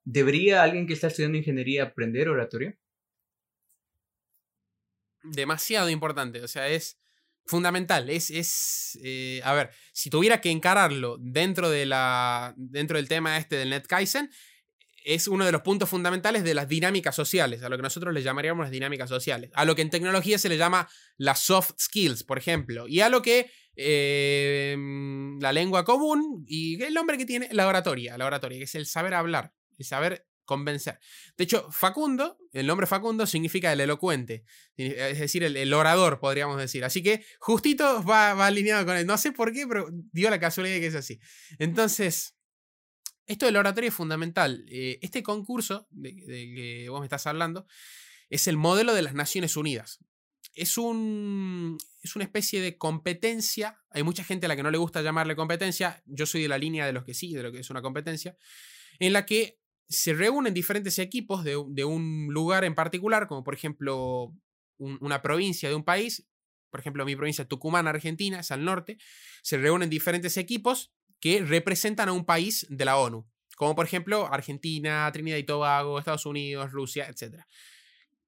¿Debería alguien que está estudiando ingeniería aprender oratoria? Demasiado importante, o sea, es fundamental. Es, es eh, a ver, si tuviera que encararlo dentro, de la, dentro del tema este del NetKaizen, es uno de los puntos fundamentales de las dinámicas sociales, a lo que nosotros le llamaríamos las dinámicas sociales, a lo que en tecnología se le llama las soft skills, por ejemplo, y a lo que em, la lengua común y el nombre que tiene la oratoria, la oratoria, que es el saber hablar, el saber convencer. De hecho, Facundo, el nombre Facundo significa el elocuente, es decir, el, orador, podríamos decir. Así que justito va, va alineado con él. No sé por qué, pero dio la casualidad de que es así. Entonces, esto del oratorio es fundamental. Eh, este concurso del de que vos me estás hablando es el modelo de las Naciones Unidas. Es, un, es una especie de competencia. Hay mucha gente a la que no le gusta llamarle competencia. Yo soy de la línea de los que sí, de lo que es una competencia. En la que se reúnen diferentes equipos de, un lugar en particular, como por ejemplo una provincia de un país. Por ejemplo, mi provincia Tucumán, Argentina, es al norte. Se reúnen diferentes equipos que representan a un país de la ONU, como por ejemplo Argentina, Trinidad y Tobago, Estados Unidos, Rusia, etc.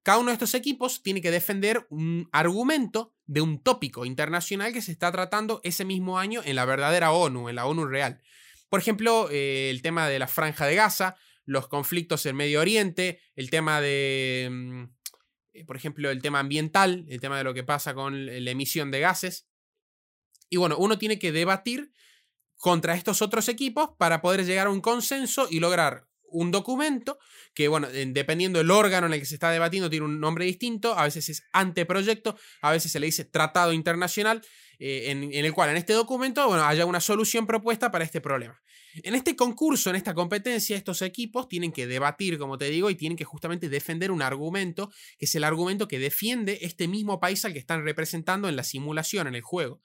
Cada uno de estos equipos tiene que defender un argumento de un tópico internacional que se está tratando ese mismo año en la verdadera ONU, en la ONU real. Por ejemplo, eh, el tema de la franja de Gaza, los conflictos en Medio Oriente, el tema de, mm, eh, por ejemplo, el tema ambiental, el tema de lo que pasa con la emisión de gases. Y bueno, uno tiene que debatir contra estos otros equipos para poder llegar a un consenso y lograr un documento que, bueno, dependiendo del órgano en el que se está debatiendo, tiene un nombre distinto, a veces es anteproyecto, a veces se le dice tratado internacional, eh, en, el cual en este documento, bueno, haya una solución propuesta para este problema. En este concurso, en esta competencia, estos equipos tienen que debatir, como te digo, y tienen que justamente defender un argumento, que es el argumento que defiende este mismo país al que están representando en la simulación, en el juego.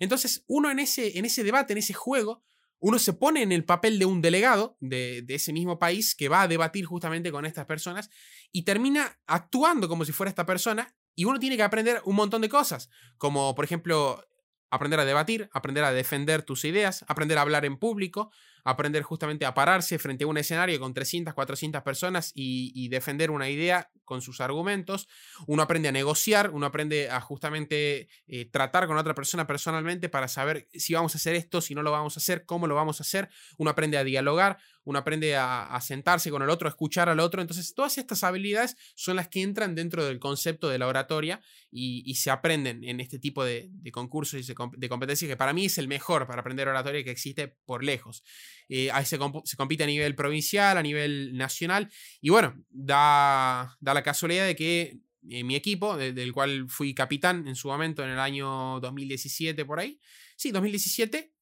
Entonces, uno en ese, en ese debate, en ese juego, uno se pone en el papel de un delegado de, de, ese mismo país que va a debatir justamente con estas personas y termina actuando como si fuera esta persona y uno tiene que aprender un montón de cosas, como por ejemplo aprender a debatir, aprender a defender tus ideas, aprender a hablar en público, aprender justamente a pararse frente a un escenario con 300, 400 personas y, defender una idea con sus argumentos. Uno aprende a negociar, uno aprende a justamente eh, tratar con otra persona personalmente para saber si vamos a hacer esto, si no lo vamos a hacer, cómo lo vamos a hacer. Uno aprende a dialogar, uno aprende a, sentarse con el otro, a escuchar al otro. Entonces, todas estas habilidades son las que entran dentro del concepto de la oratoria y, se aprenden en este tipo de, concursos y de competencias que para mí es el mejor para aprender oratoria que existe por lejos. Eh, ahí se, compite a nivel provincial, a nivel nacional. Y bueno, da, da la casualidad de que eh, mi equipo, del cual fui capitán en su momento en el año 2017 por ahí, sí, 2017,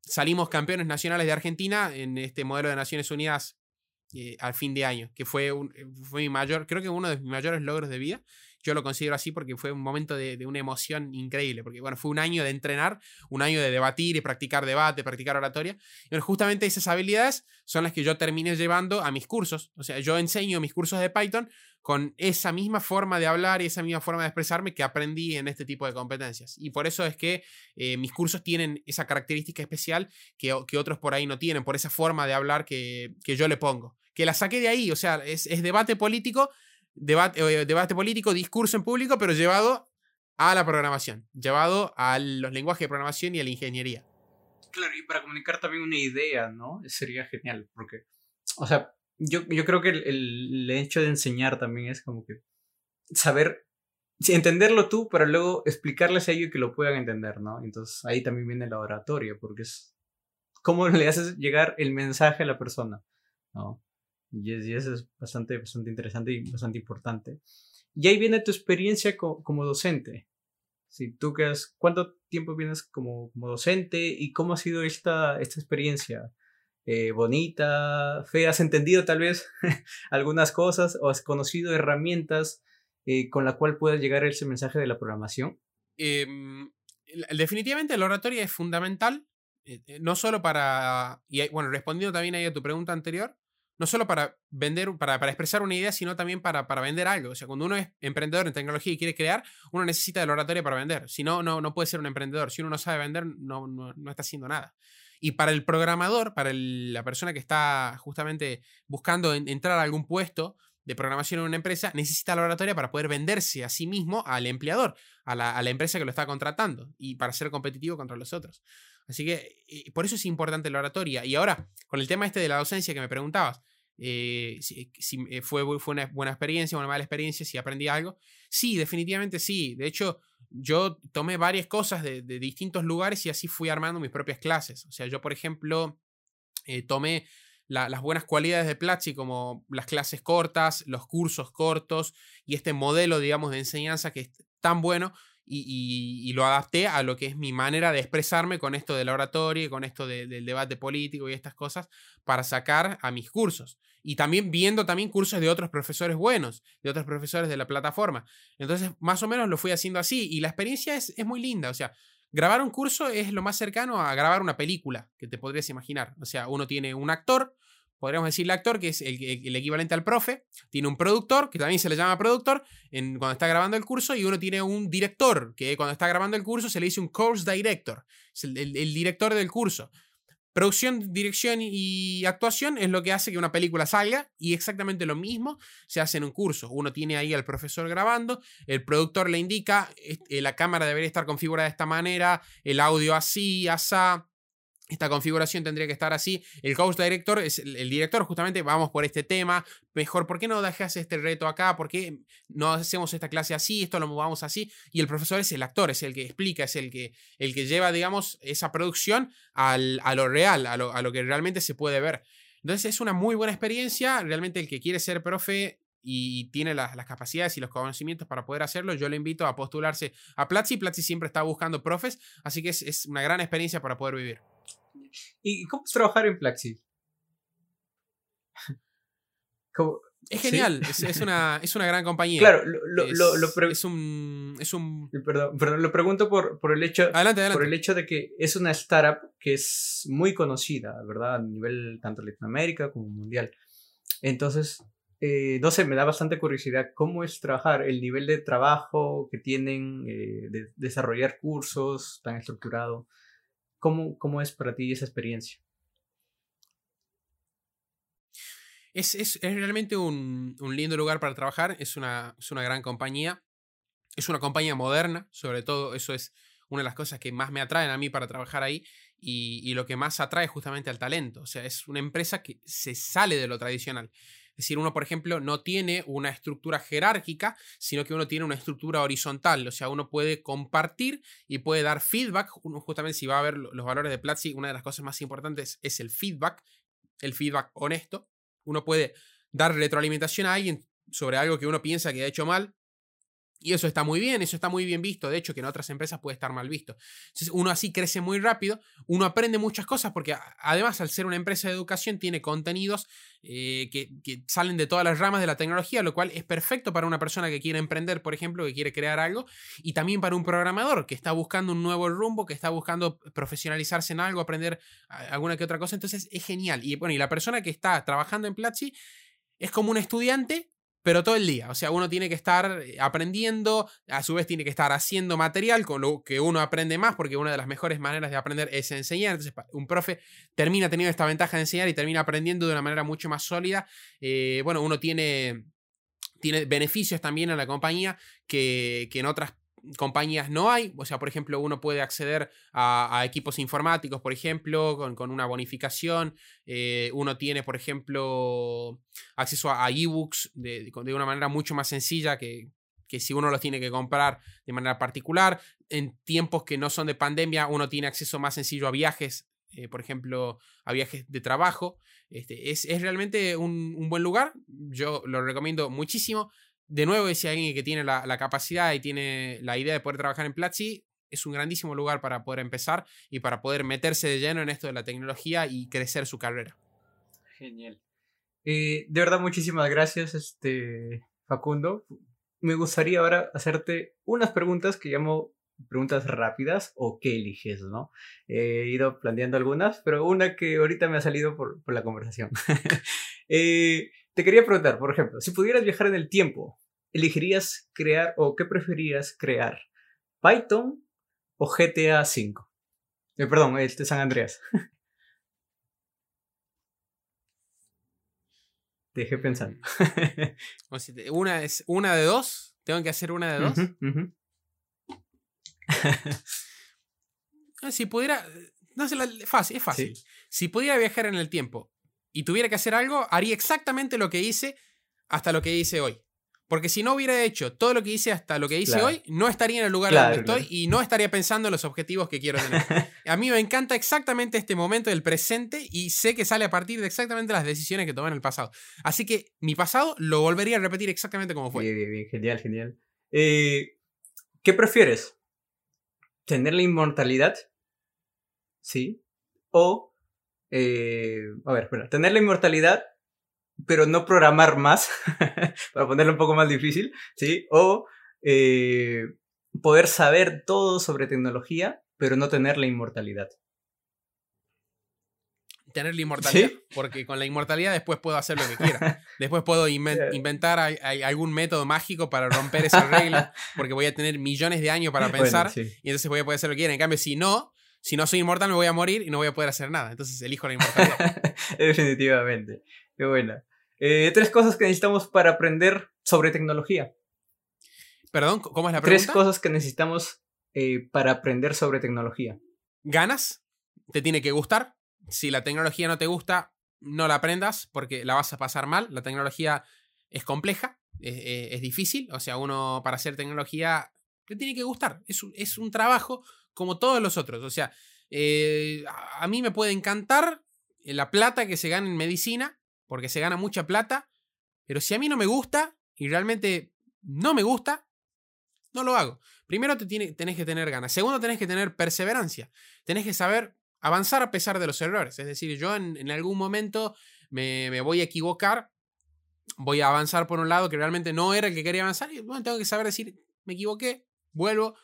salimos campeones nacionales de Argentina en este modelo de Naciones Unidas eh, al fin de año, que fue, un, eh, fue mi mayor, creo que uno de mis mayores logros de vida yo lo considero así porque fue un momento de, una emoción increíble, porque bueno, fue un año de entrenar, un año de debatir y practicar debate, practicar oratoria. Y justamente esas habilidades son las que yo terminé llevando a mis cursos. O sea, yo enseño mis cursos de Python con esa misma forma de hablar y esa misma forma de expresarme que aprendí en este tipo de competencias. Y por eso es que eh, mis cursos tienen esa característica especial que, que, otros por ahí no tienen, por esa forma de hablar que, que yo le pongo. Que la saqué de ahí, o sea, es, es debate político, debate, eh, debate político, discurso en público, pero llevado a la programación, llevado a los lenguajes de programación y a la ingeniería. Claro, y para comunicar también una idea, ¿no? Sería genial, porque, o sea, yo, yo creo que el, el, hecho de enseñar también es como que saber, entenderlo tú, pero luego explicarles a ellos que lo puedan entender, ¿no? Entonces ahí también viene la oratoria, porque es cómo le haces llegar el mensaje a la persona, ¿no? Y, y eso es bastante, bastante interesante y bastante importante. Y ahí viene tu experiencia co como docente. Si tú quedas, ¿cuánto tiempo vienes como, como docente y cómo ha sido esta, esta experiencia? Eh, bonita, fe, has entendido tal vez algunas cosas o has conocido herramientas eh, con la cual puedas llegar ese mensaje de la programación? Em, definitivamente la oratoria es fundamental, eh, no solo para, y bueno, respondiendo también ahí a tu pregunta anterior, no solo para vender, para, para expresar una idea, sino también para, para, vender algo. O sea, cuando uno es emprendedor en tecnología y quiere crear, uno necesita de la oratoria para vender. Si no, no, puede ser un emprendedor. Si uno no sabe vender, no, no, no está haciendo nada. Y para el programador, para la persona que está justamente buscando entrar a algún puesto de programación en una empresa, necesita la oratoria para poder venderse a sí mismo al empleador, a la, a la empresa que lo está contratando y para ser competitivo contra los otros. Así que por eso es importante la oratoria. Y ahora, con el tema este de la docencia que me preguntabas, eh, si, eh, fue, fue una buena experiencia, una mala experiencia, si aprendí algo. Sí, definitivamente sí. De hecho, yo tomé varias cosas de, distintos lugares y así fui armando mis propias clases. O sea, yo, por ejemplo, eh, tomé las buenas cualidades de Platzi como las clases cortas, los cursos cortos y este modelo, digamos, de enseñanza que es tan bueno y, lo adapté a lo que es mi manera de expresarme con esto de la oratoria y con esto del debate político y estas cosas para sacar a mis cursos. Y también viendo también cursos de otros profesores buenos, de otros profesores de la plataforma. Entonces, más o menos lo fui haciendo así y la experiencia es, es muy linda. O sea, grabar un curso es lo más cercano a grabar una película que te podrías imaginar. O sea, uno tiene un actor, podríamos decirle actor, que es el, equivalente al profe, tiene un productor, que también se le llama productor, en, cuando está grabando el curso, y uno tiene un director, que cuando está grabando el curso se le dice un course director, el, el director del curso. Producción, dirección y actuación es lo que hace que una película salga y exactamente lo mismo se hace en un curso. Uno tiene ahí al profesor grabando, el productor le indica, eh, la cámara debería estar configurada de esta manera, el audio así, asá, esta configuración tendría que estar así. El host director es el, director, justamente vamos por este tema. Mejor, ¿por qué no dejas este reto acá? ¿Por qué no hacemos esta clase así? Esto lo movamos así. Y el profesor es el actor, es el que explica, es el que, el que lleva, digamos, esa producción al, a lo real, a lo, a lo que realmente se puede ver. Entonces es una muy buena experiencia. Realmente el que quiere ser profe y tiene las, las, capacidades y los conocimientos para poder hacerlo, yo le invito a postularse a Platzi. Platzi siempre está buscando profes, así que es una gran experiencia para poder vivir. ¿Y cómo es trabajar en Plaxi? Es genial, es, una, es una gran compañía. Claro, lo, es, lo, es, un, es un... Perdón, perdón, lo pregunto por, por, el hecho, adelante, adelante. por el hecho de que es una startup que es muy conocida, ¿verdad? A nivel tanto Latinoamérica como mundial. Entonces, eh, no sé, me da bastante curiosidad cómo es trabajar, el nivel de trabajo que tienen, eh, de desarrollar cursos tan estructurado. ¿Cómo, cómo es para ti esa experiencia? Es, es, es realmente un, un, lindo lugar para trabajar, es una, es una gran compañía, es una compañía moderna, sobre todo eso es una de las cosas que más me atraen a mí para trabajar ahí y, y, lo que más atrae justamente al talento. O sea, es una empresa que se sale de lo tradicional. Decir, uno, por ejemplo, no tiene una estructura jerárquica, sino que uno tiene una estructura horizontal. O sea, uno puede compartir y puede dar feedback. Justamente, si va a ver los valores de Platzi, una de las cosas más importantes es el feedback, el feedback honesto. Uno puede dar retroalimentación a alguien sobre algo que uno piensa que ha hecho mal Y eso está muy bien, eso está muy bien visto. De hecho, que en otras empresas puede estar mal visto. Entonces, uno así crece muy rápido, uno aprende muchas cosas porque además al ser una empresa de educación tiene contenidos eh, que, salen de todas las ramas de la tecnología, lo cual es perfecto para una persona que quiere emprender, por ejemplo, que quiere crear algo, y también para un programador que está buscando un nuevo rumbo, que está buscando profesionalizarse en algo, aprender alguna que otra cosa. Entonces, es genial. Y bueno, y la persona que está trabajando en Platzi es como un estudiante pero todo el día. O sea, uno tiene que estar eh, aprendiendo, a su vez tiene que estar haciendo material con lo que uno aprende más, porque una de las mejores maneras de aprender es enseñar. Entonces, un profe termina teniendo esta ventaja de enseñar y termina aprendiendo de una manera mucho más sólida. Eh, bueno, uno tiene, tiene beneficios también en la compañía que, que en otras compañías no hay. O sea, por ejemplo, uno puede acceder a, equipos informáticos, por ejemplo, con, una bonificación. Eh, uno tiene, por ejemplo, acceso a, ebooks de, de, una manera mucho más sencilla que, que si uno los tiene que comprar de manera particular. En tiempos que no son de pandemia, uno tiene acceso más sencillo a viajes. Eh, por ejemplo, a viajes de trabajo. Este, es, es, realmente un, un buen lugar. Yo lo recomiendo muchísimo de nuevo, si alguien que tiene la, capacidad y tiene la idea de poder trabajar en Platzi, es un grandísimo lugar para poder empezar y para poder meterse de lleno en esto de la tecnología y crecer su carrera. Genial. Eh, de verdad, muchísimas gracias, este, Facundo. Me gustaría ahora hacerte unas preguntas que llamo preguntas rápidas o qué eliges, ¿no? He ido planteando algunas, pero una que ahorita me ha salido por, la conversación. Eh, te quería preguntar, por ejemplo, si pudieras viajar en el tiempo, ¿elegirías crear o qué preferirías crear? ¿Python o GTA V? Eh, perdón, este San Andreas. Dejé pensando. una es una de dos. Tengo que hacer una de dos. si pudiera. No sé, fácil, es fácil. Si pudiera viajar en el tiempo y tuviera que hacer algo, haría exactamente lo que hice hasta lo que hice hoy. Porque si no hubiera hecho todo lo que hice hasta lo que hice hoy, no estaría en el lugar donde estoy y no estaría pensando en los objetivos que quiero tener. a mí me encanta exactamente este momento del presente y sé que sale a partir de exactamente las decisiones que tomé en el pasado. Así que mi pasado lo volvería a repetir exactamente como fue. Bien, bien, bien. genial, genial. Eh, ¿Qué prefieres? ¿Tener la inmortalidad? ¿Sí? ¿O eh, a ver, bueno, tener la inmortalidad, pero no programar más, para ponerlo un poco más difícil, ¿sí? O eh, poder saber todo sobre tecnología, pero no tener la inmortalidad. Tener la inmortalidad, porque con la inmortalidad después puedo hacer lo que quiera. Después puedo inventar algún método mágico para romper esa regla, porque voy a tener millones de años para pensar y entonces voy a poder hacer lo que quiera. En cambio, si no, si no soy inmortal me voy a morir y no voy a poder hacer nada. Entonces elijo la inmortalidad. Definitivamente. Qué buena. Eh, tres cosas que necesitamos para aprender sobre tecnología. Perdón, ¿cómo es la pregunta? Tres cosas que necesitamos eh, para aprender sobre tecnología. ¿Ganas? ¿Te tiene que gustar? Si la tecnología no te gusta, no la aprendas porque la vas a pasar mal. La tecnología es compleja, es, difícil. O sea, uno para hacer tecnología te tiene que gustar. Es, es un trabajo como todos los otros. O sea, eh, a mí me puede encantar eh, la plata que se gana en medicina, porque se gana mucha plata, pero si a mí no me gusta y realmente no me gusta, no lo hago. Primero te tenés que tener ganas. Segundo, tenés que tener perseverancia. Tenés que saber avanzar a pesar de los errores. Es decir, yo en, algún momento me, voy a equivocar, voy a avanzar por un lado que realmente no era el que quería avanzar y tengo que saber decir, me equivoqué, vuelvo,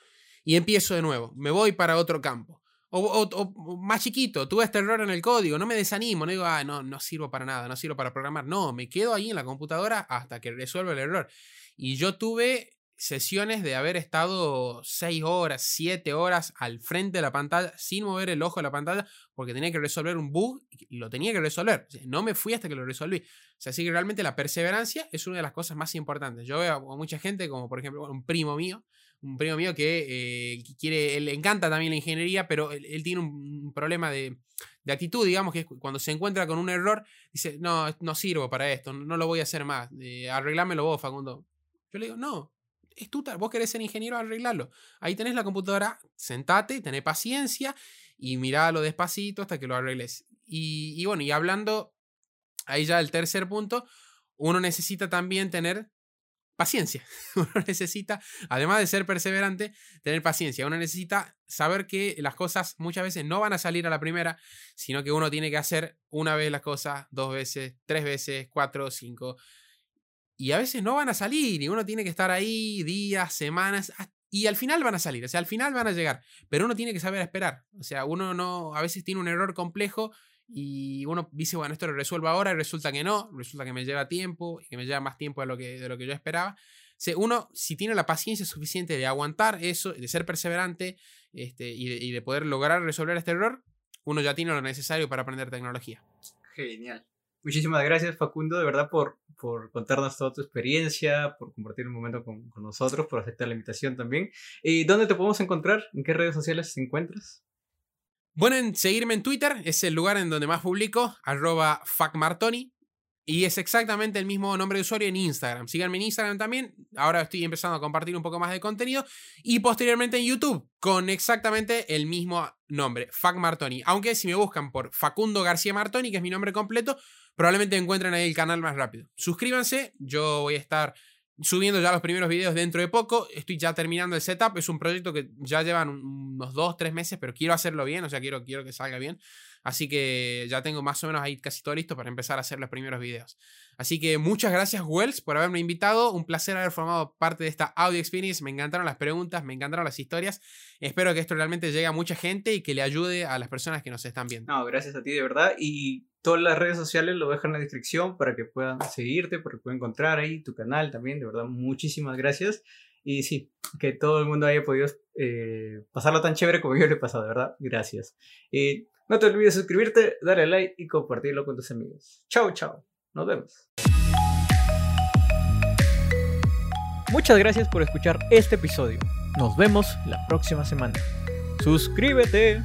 y empiezo de nuevo, me voy para otro campo. O, más chiquito, tuve este error en el código, no me desanimo, no digo, ah, no, no sirvo para nada, no sirvo para programar. No, me quedo ahí en la computadora hasta que resuelva el error. Y yo tuve sesiones de haber estado 6 horas, 7 horas al frente de la pantalla sin mover el ojo de la pantalla porque tenía que resolver un bug y lo tenía que resolver. no me fui hasta que lo resolví. O sea, así que realmente la perseverancia es una de las cosas más importantes. Yo veo a mucha gente, como por ejemplo un primo mío, un primo mío que eh, quiere, le encanta también la ingeniería, pero él, tiene un, problema de, actitud, digamos, que cuando se encuentra con un error, dice, no, no sirvo para esto, no lo voy a hacer más, eh, arreglámelo vos, Facundo. Yo le digo, no, es tú, vos querés ser ingeniero, arreglarlo. Ahí tenés la computadora, sentate, tenés paciencia y miralo despacito hasta que lo arregles. Y, y bueno, y hablando, ahí ya el tercer punto, uno necesita también tener paciencia. Uno necesita, además de ser perseverante, tener paciencia. Uno necesita saber que las cosas muchas veces no van a salir a la primera, sino que uno tiene que hacer una vez las cosas, dos veces, tres veces, cuatro, cinco. Y a veces no van a salir y uno tiene que estar ahí días, semanas, y al final van a salir, o sea, al final van a llegar, pero uno tiene que saber esperar. O sea, uno no, a veces tiene un error complejo y uno dice, bueno, esto lo resuelvo ahora y resulta que no, resulta que me lleva tiempo y que me lleva más tiempo de lo que, de lo que yo esperaba. uno, si tiene la paciencia suficiente de aguantar eso, de ser perseverante este, y, de, poder lograr resolver este error, uno ya tiene lo necesario para aprender tecnología. Genial. Muchísimas gracias Facundo, de verdad, por, por contarnos toda tu experiencia, por compartir un momento con, con nosotros, por aceptar la invitación también. ¿Y dónde te podemos encontrar? ¿En qué redes sociales te encuentras? Bueno, seguirme en Twitter, es el lugar en donde más publico, arroba facmartoni. Y es exactamente el mismo nombre de usuario en Instagram. Síganme en Instagram también. Ahora estoy empezando a compartir un poco más de contenido. Y posteriormente en YouTube, con exactamente el mismo nombre, Facmartoni. Aunque si me buscan por Facundo García Martoni, que es mi nombre completo, probablemente encuentren ahí el canal más rápido. Suscríbanse, yo voy a estar subiendo ya los primeros videos dentro de poco. Estoy ya terminando el setup. Es un proyecto que ya llevan unos 2, 3 meses, pero quiero hacerlo bien, o sea, quiero, quiero que salga bien. Así que ya tengo más o menos ahí casi todo listo para empezar a hacer los primeros videos. Así que muchas gracias, Wells, por haberme invitado. Un placer haber formado parte de esta audio experience. Me encantaron las preguntas, me encantaron las historias. Espero que esto realmente llegue a mucha gente y que le ayude a las personas que nos están viendo. No, gracias a ti, de verdad. Y todas las redes sociales lo dejan en la descripción para que puedan seguirte, porque pueden encontrar ahí tu canal también. De verdad, muchísimas gracias. Y sí, que todo el mundo haya podido eh, pasarlo tan chévere como yo le he pasado, de verdad. Gracias. Y no te olvides suscribirte, darle like y compartirlo con tus amigos. Chao, chao. Nos vemos. Muchas gracias por escuchar este episodio. Nos vemos la próxima semana. Suscríbete.